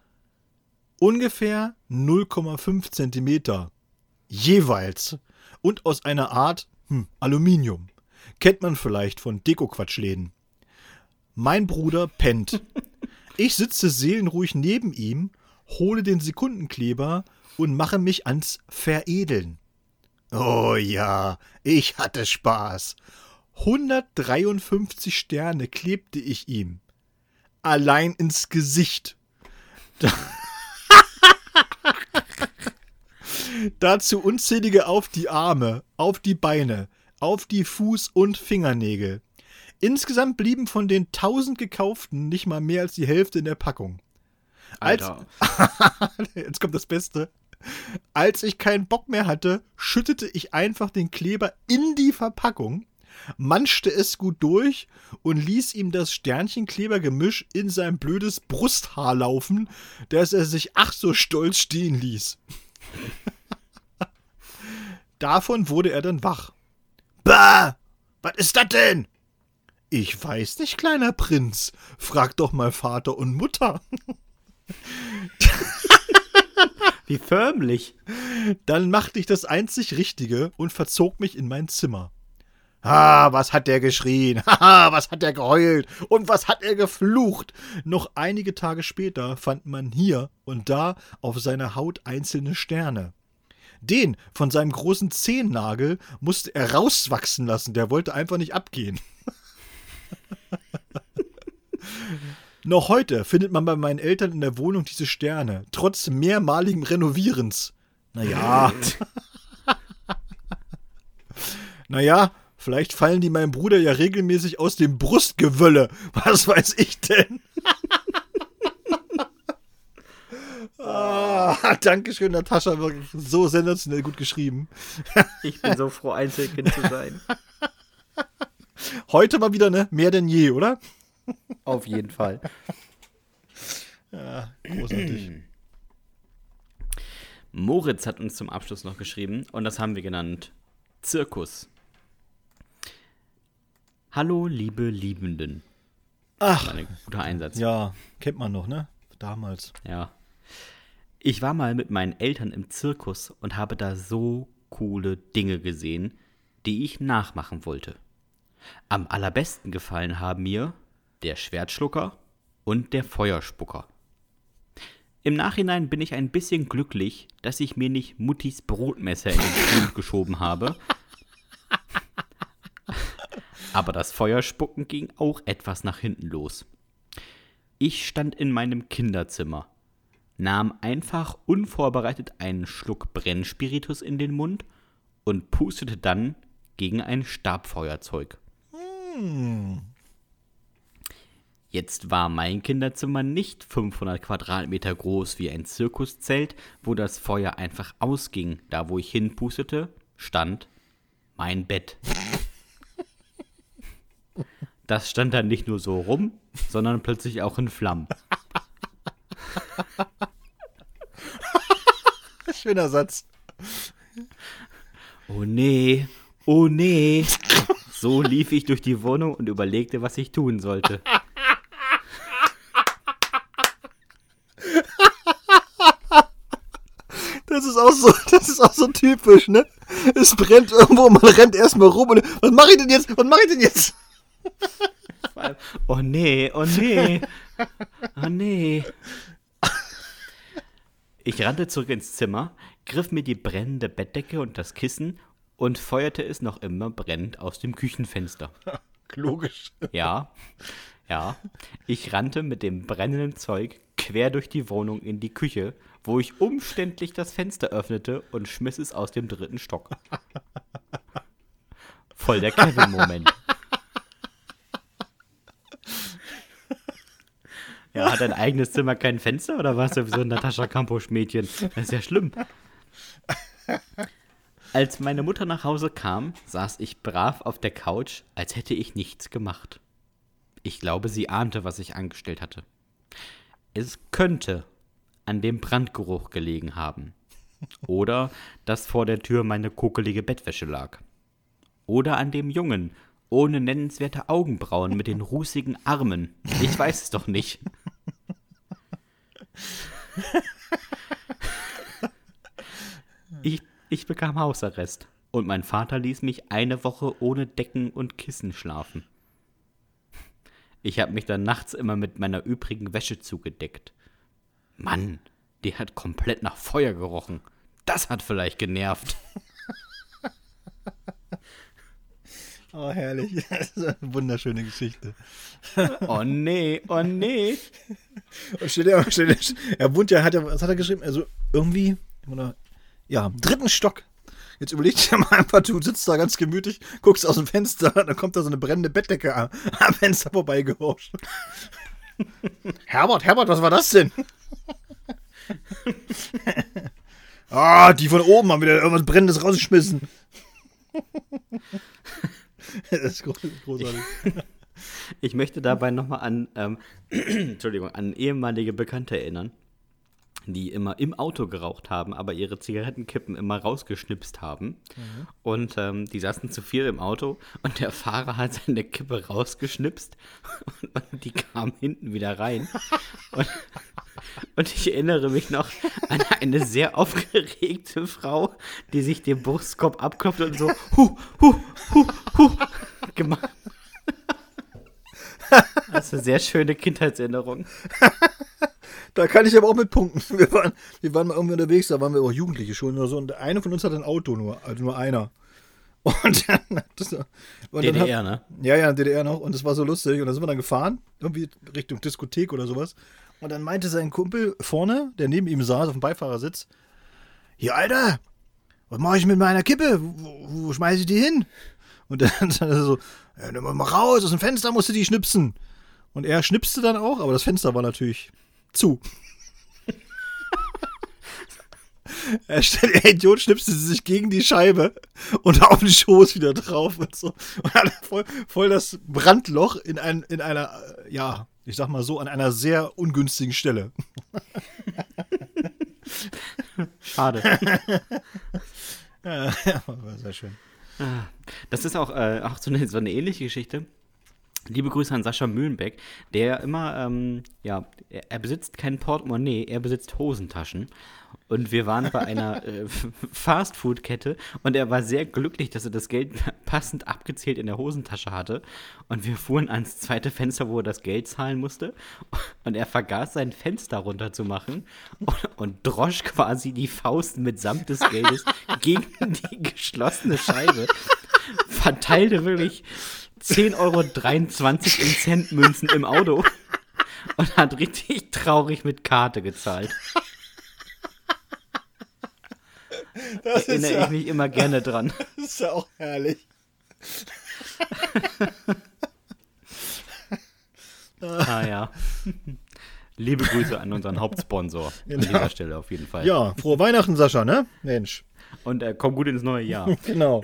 ungefähr 0,5 Zentimeter. Jeweils. Und aus einer Art hm, Aluminium. Kennt man vielleicht von Deko-Quatschläden. Mein Bruder pennt. Ich sitze seelenruhig neben ihm, hole den Sekundenkleber und mache mich ans Veredeln. Oh ja, ich hatte Spaß. 153 Sterne klebte ich ihm. Allein ins Gesicht. Dazu unzählige auf die Arme, auf die Beine, auf die Fuß- und Fingernägel. Insgesamt blieben von den 1000 gekauften nicht mal mehr als die Hälfte in der Packung. Als, Alter. *laughs* jetzt kommt das Beste. Als ich keinen Bock mehr hatte, schüttete ich einfach den Kleber in die Verpackung, manschte es gut durch und ließ ihm das Sternchenklebergemisch in sein blödes Brusthaar laufen, das er sich ach so stolz stehen ließ. Davon wurde er dann wach. Bah! Was ist das denn? Ich weiß nicht, kleiner Prinz. Frag doch mal Vater und Mutter. *laughs* Wie förmlich. Dann machte ich das einzig Richtige und verzog mich in mein Zimmer. Ah, was hat der geschrien? *laughs* Haha, was hat er geheult? Und was hat er geflucht? Noch einige Tage später fand man hier und da auf seiner Haut einzelne Sterne. Den von seinem großen Zehennagel musste er rauswachsen lassen, der wollte einfach nicht abgehen. *laughs* Noch heute findet man bei meinen Eltern in der Wohnung diese Sterne, trotz mehrmaligem Renovierens. Naja. *laughs* naja, vielleicht fallen die meinem Bruder ja regelmäßig aus dem Brustgewölle. Was weiß ich denn? *laughs* ah, *laughs* Dankeschön, Natascha, wirklich so sensationell gut geschrieben. Ich bin so froh, Einzelkind zu sein. *laughs* Heute mal wieder, ne? Mehr denn je, oder? Auf jeden Fall. Ja, großartig. *clears throat* Moritz hat uns zum Abschluss noch geschrieben und das haben wir genannt Zirkus. Hallo, liebe Liebenden. Ach, Ein guter Einsatz. ja, kennt man noch, ne? Damals. Ja. Ich war mal mit meinen Eltern im Zirkus und habe da so coole Dinge gesehen, die ich nachmachen wollte. Am allerbesten gefallen haben mir der Schwertschlucker und der Feuerspucker. Im Nachhinein bin ich ein bisschen glücklich, dass ich mir nicht Muttis Brotmesser in den Mund *laughs* geschoben habe. Aber das Feuerspucken ging auch etwas nach hinten los. Ich stand in meinem Kinderzimmer, nahm einfach unvorbereitet einen Schluck Brennspiritus in den Mund und pustete dann gegen ein Stabfeuerzeug. Jetzt war mein Kinderzimmer nicht 500 Quadratmeter groß wie ein Zirkuszelt, wo das Feuer einfach ausging. Da, wo ich hinpustete, stand mein Bett. Das stand dann nicht nur so rum, sondern plötzlich auch in Flammen. *laughs* Schöner Satz. Oh nee, oh nee. So lief ich durch die Wohnung und überlegte, was ich tun sollte. Das ist auch so, das ist auch so typisch, ne? Es brennt irgendwo, man rennt erstmal rum und was mache ich denn jetzt? Was mache ich denn jetzt? Oh nee, oh nee, oh nee. Ich rannte zurück ins Zimmer, griff mir die brennende Bettdecke und das Kissen und feuerte es noch immer brennend aus dem Küchenfenster. *laughs* Logisch. Ja, ja. Ich rannte mit dem brennenden Zeug quer durch die Wohnung in die Küche, wo ich umständlich das Fenster öffnete und schmiss es aus dem dritten Stock. Voll der Kevin-Moment. Ja, hat dein eigenes Zimmer kein Fenster oder warst du so ein Natascha Kampusch-Mädchen? Das ist ja schlimm. Als meine Mutter nach Hause kam, saß ich brav auf der Couch, als hätte ich nichts gemacht. Ich glaube, sie ahnte, was ich angestellt hatte. Es könnte an dem Brandgeruch gelegen haben. Oder dass vor der Tür meine kokelige Bettwäsche lag. Oder an dem Jungen, ohne nennenswerte Augenbrauen mit den rußigen Armen. Ich weiß es doch nicht. *laughs* Ich, ich bekam Hausarrest und mein Vater ließ mich eine Woche ohne Decken und Kissen schlafen. Ich habe mich dann nachts immer mit meiner übrigen Wäsche zugedeckt. Mann, die hat komplett nach Feuer gerochen. Das hat vielleicht genervt. *laughs* Oh, herrlich. *laughs* Das ist eine wunderschöne Geschichte. Oh nee, oh nee. Und steht er, steht er, er wohnt ja, hat er, was hat er geschrieben? Also irgendwie, oder, ja, im dritten Stock. Jetzt überleg dir mal einfach, du sitzt da ganz gemütlich, guckst aus dem Fenster, dann kommt da so eine brennende Bettdecke am, am Fenster vorbeigerauscht. Herbert, Herbert, was war das denn? ah, die von oben haben wieder irgendwas Brennendes rausgeschmissen. *laughs* das ist großartig. Ich möchte dabei nochmal an, ähm, *clears throat* Entschuldigung, an ehemalige Bekannte erinnern, die immer im Auto geraucht haben, aber ihre Zigarettenkippen immer rausgeschnipst haben. Mhm. Und ähm, die saßen zu viel im Auto und der Fahrer hat seine Kippe rausgeschnipst und, und die kam hinten wieder rein. und, und ich erinnere mich noch an eine sehr aufgeregte Frau, die sich den Brustkorb abklopft und so hu, hu, hu, hu gemacht. Das ist eine sehr schöne Kindheitserinnerung. Da kann ich aber auch mit punkten. *laughs* Wir waren, wir waren mal irgendwie unterwegs, da waren wir auch Jugendliche schon oder so. Und eine von uns hat ein Auto nur, also nur einer. *laughs* Und dann, das, und DDR, hat, ne? Ja, ja, DDR noch. Und das war so lustig. Und dann sind wir dann gefahren, irgendwie Richtung Diskothek oder sowas. Und dann meinte sein Kumpel vorne, der neben ihm saß, auf dem Beifahrersitz, hier, Alter, was mache ich mit meiner Kippe? Wo, wo schmeiße ich die hin? Und dann *laughs* sagt er so, ja, nimm mal raus, aus dem Fenster musst du die schnipsen. Und er schnipste dann auch, aber das Fenster war natürlich zu. Er stellt, der Idiot schnipste sich gegen die Scheibe und auf den Schoß wieder drauf und so. Und hat voll, voll das Brandloch in, ein, in einer, äh, ja, ich sag mal so, an einer sehr ungünstigen Stelle. Schade. *laughs* ja, war sehr schön. Das ist auch, äh, auch so, eine, so eine ähnliche Geschichte. Liebe Grüße an Sascha Mühlenbeck, der immer, ähm, ja, er, er, besitzt kein Portemonnaie, er besitzt Hosentaschen. Und wir waren bei einer *laughs* äh, Fastfood-Kette und er war sehr glücklich, dass er das Geld passend abgezählt in der Hosentasche hatte. Und wir fuhren ans zweite Fenster, wo er das Geld zahlen musste. Und er vergaß sein Fenster runterzumachen und, und drosch quasi die Faust mitsamt des Geldes *laughs* gegen die geschlossene Scheibe. Verteilte wirklich 10,23 Euro in Centmünzen im Auto und hat richtig traurig mit Karte gezahlt. Das da erinnere ja, ich mich immer gerne dran. Das ist ja auch herrlich. ah ja. Liebe Grüße an unseren Hauptsponsor genau. an dieser Stelle auf jeden Fall. Ja, frohe Weihnachten, Sascha, ne? Mensch. Und äh, komm gut ins neue Jahr. *laughs* genau.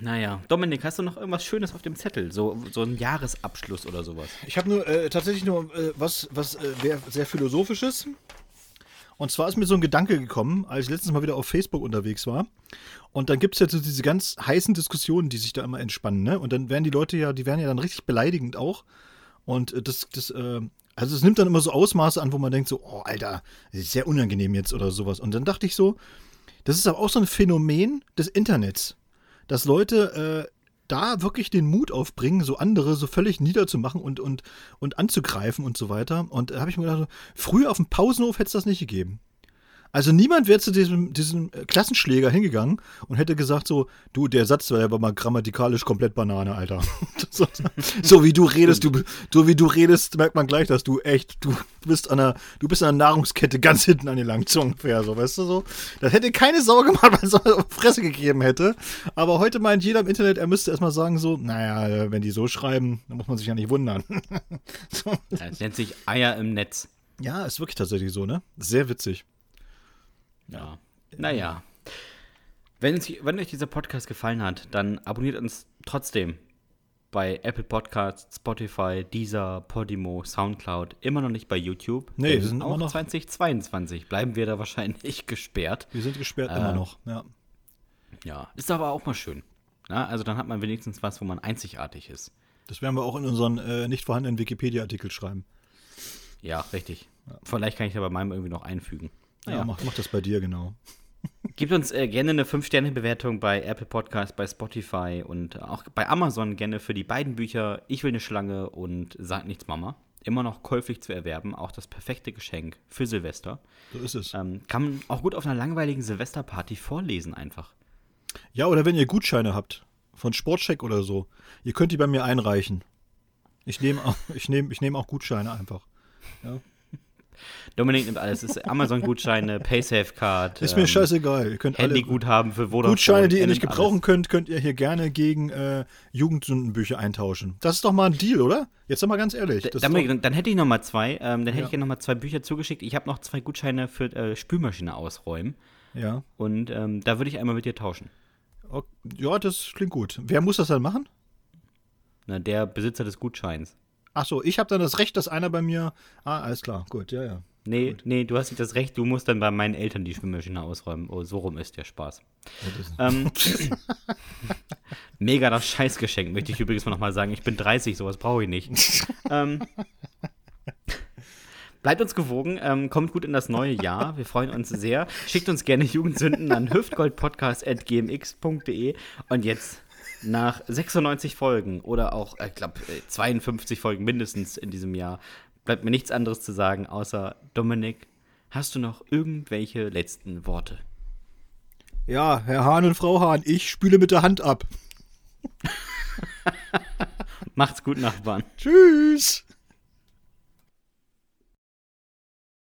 Naja, Dominik, hast du noch irgendwas Schönes auf dem Zettel? So, so ein Jahresabschluss oder sowas? Ich habe nur äh, tatsächlich nur äh, was, was äh, sehr Philosophisches. Und zwar ist mir so ein Gedanke gekommen, als ich letztens mal wieder auf Facebook unterwegs war. Und dann gibt es ja so diese ganz heißen Diskussionen, die sich da immer entspannen. Ne? Und dann werden die Leute ja, die werden ja dann richtig beleidigend auch. Und äh, das, das, äh, also es nimmt dann immer so Ausmaße an, wo man denkt so, oh Alter, das ist sehr unangenehm jetzt oder sowas. Und dann dachte ich so, das ist aber auch so ein Phänomen des Internets dass Leute äh, da wirklich den Mut aufbringen, so andere so völlig niederzumachen und, und, und anzugreifen und so weiter. Und da habe ich mir gedacht, früher auf dem Pausenhof hätte es das nicht gegeben. Also niemand wäre zu diesem, diesem Klassenschläger hingegangen und hätte gesagt so, du, der Satz war aber mal grammatikalisch komplett Banane, Alter. *laughs* so, so, wie du redest, du, so wie du redest, merkt man gleich, dass du echt, du bist an der, du bist an der Nahrungskette ganz hinten an den langen ungefähr, so, weißt du so. Das hätte keine Sau gemacht, *laughs* weil es so eine Fresse gegeben hätte. Aber heute meint jeder im Internet, er müsste erstmal sagen so, naja, wenn die so schreiben, dann muss man sich ja nicht wundern. *laughs* so. Das nennt sich Eier im Netz. Ja, ist wirklich tatsächlich so, ne? Sehr witzig. Ja. Naja. Wenn, uns, wenn euch dieser Podcast gefallen hat, dann abonniert uns trotzdem bei Apple Podcasts, Spotify, Deezer, Podimo, Soundcloud, immer noch nicht bei YouTube. Nee, wir sind auch noch 2022 bleiben wir da wahrscheinlich *laughs* gesperrt. Wir sind gesperrt äh, immer noch, ja. Ja, ist aber auch mal schön. Na, also dann hat man wenigstens was, wo man einzigartig ist. Das werden wir auch in unseren äh, nicht vorhandenen Wikipedia-Artikel schreiben. Ja, richtig. Ja. Vielleicht kann ich da bei meinem irgendwie noch einfügen. Ja, ja mach, mach das bei dir, genau. *laughs* Gebt uns äh, gerne eine 5-Sterne-Bewertung bei Apple Podcast, bei Spotify und auch bei Amazon gerne für die beiden Bücher Ich will eine Schlange und Sag nichts Mama. Immer noch käuflich zu erwerben, auch das perfekte Geschenk für Silvester. So ist es. Ähm, kann man auch gut auf einer langweiligen Silvesterparty vorlesen einfach. Ja, oder wenn ihr Gutscheine habt, von Sportcheck oder so, ihr könnt die bei mir einreichen. Ich nehme auch, *laughs* ich nehm, ich nehm auch Gutscheine einfach. Ja. Dominik nimmt alles. Es ist Amazon-Gutscheine, PaySafe-Card. Ist mir scheißegal. Ihr könnt Handy-Guthaben für Vodafone. Gutscheine, die ihr nicht gebrauchen alles. könnt, könnt ihr hier gerne gegen äh, Jugendsündenbücher eintauschen. Das ist doch mal ein Deal, oder? Jetzt sag mal ganz ehrlich. Ist Dominik, dann, dann hätte ich noch mal zwei. Ähm, dann hätte Ja. ich gerne noch mal zwei Bücher zugeschickt. Ich habe noch zwei Gutscheine für äh, Spülmaschine ausräumen. ja. Und ähm, da würde ich einmal mit dir tauschen. Ok- ja, das klingt gut. Wer muss das dann machen? Na, der Besitzer des Gutscheins. Ach so, ich habe dann das Recht, dass einer bei mir. Ah, alles klar, gut, ja, ja. Nee, nee, du hast nicht das Recht, du musst dann bei meinen Eltern die Spülmaschine ausräumen. Oh, so rum ist der Spaß. Ähm, *laughs* mega das Scheißgeschenk, möchte ich übrigens mal nochmal sagen. Ich bin 30, sowas brauche ich nicht. ähm, bleibt uns gewogen, ähm, kommt gut in das neue Jahr. Wir freuen uns sehr. Schickt uns gerne Jugendsünden an *laughs* hüftgoldpodcast.gmx.de und jetzt nach 96 Folgen oder auch, ich glaube, 52 Folgen mindestens in diesem Jahr, bleibt mir nichts anderes zu sagen, außer Dominik, hast du noch irgendwelche letzten Worte? Ja, Herr Hahn und Frau Hahn, ich spüle mit der Hand ab. *laughs* Macht's gut, Nachbarn. Tschüss.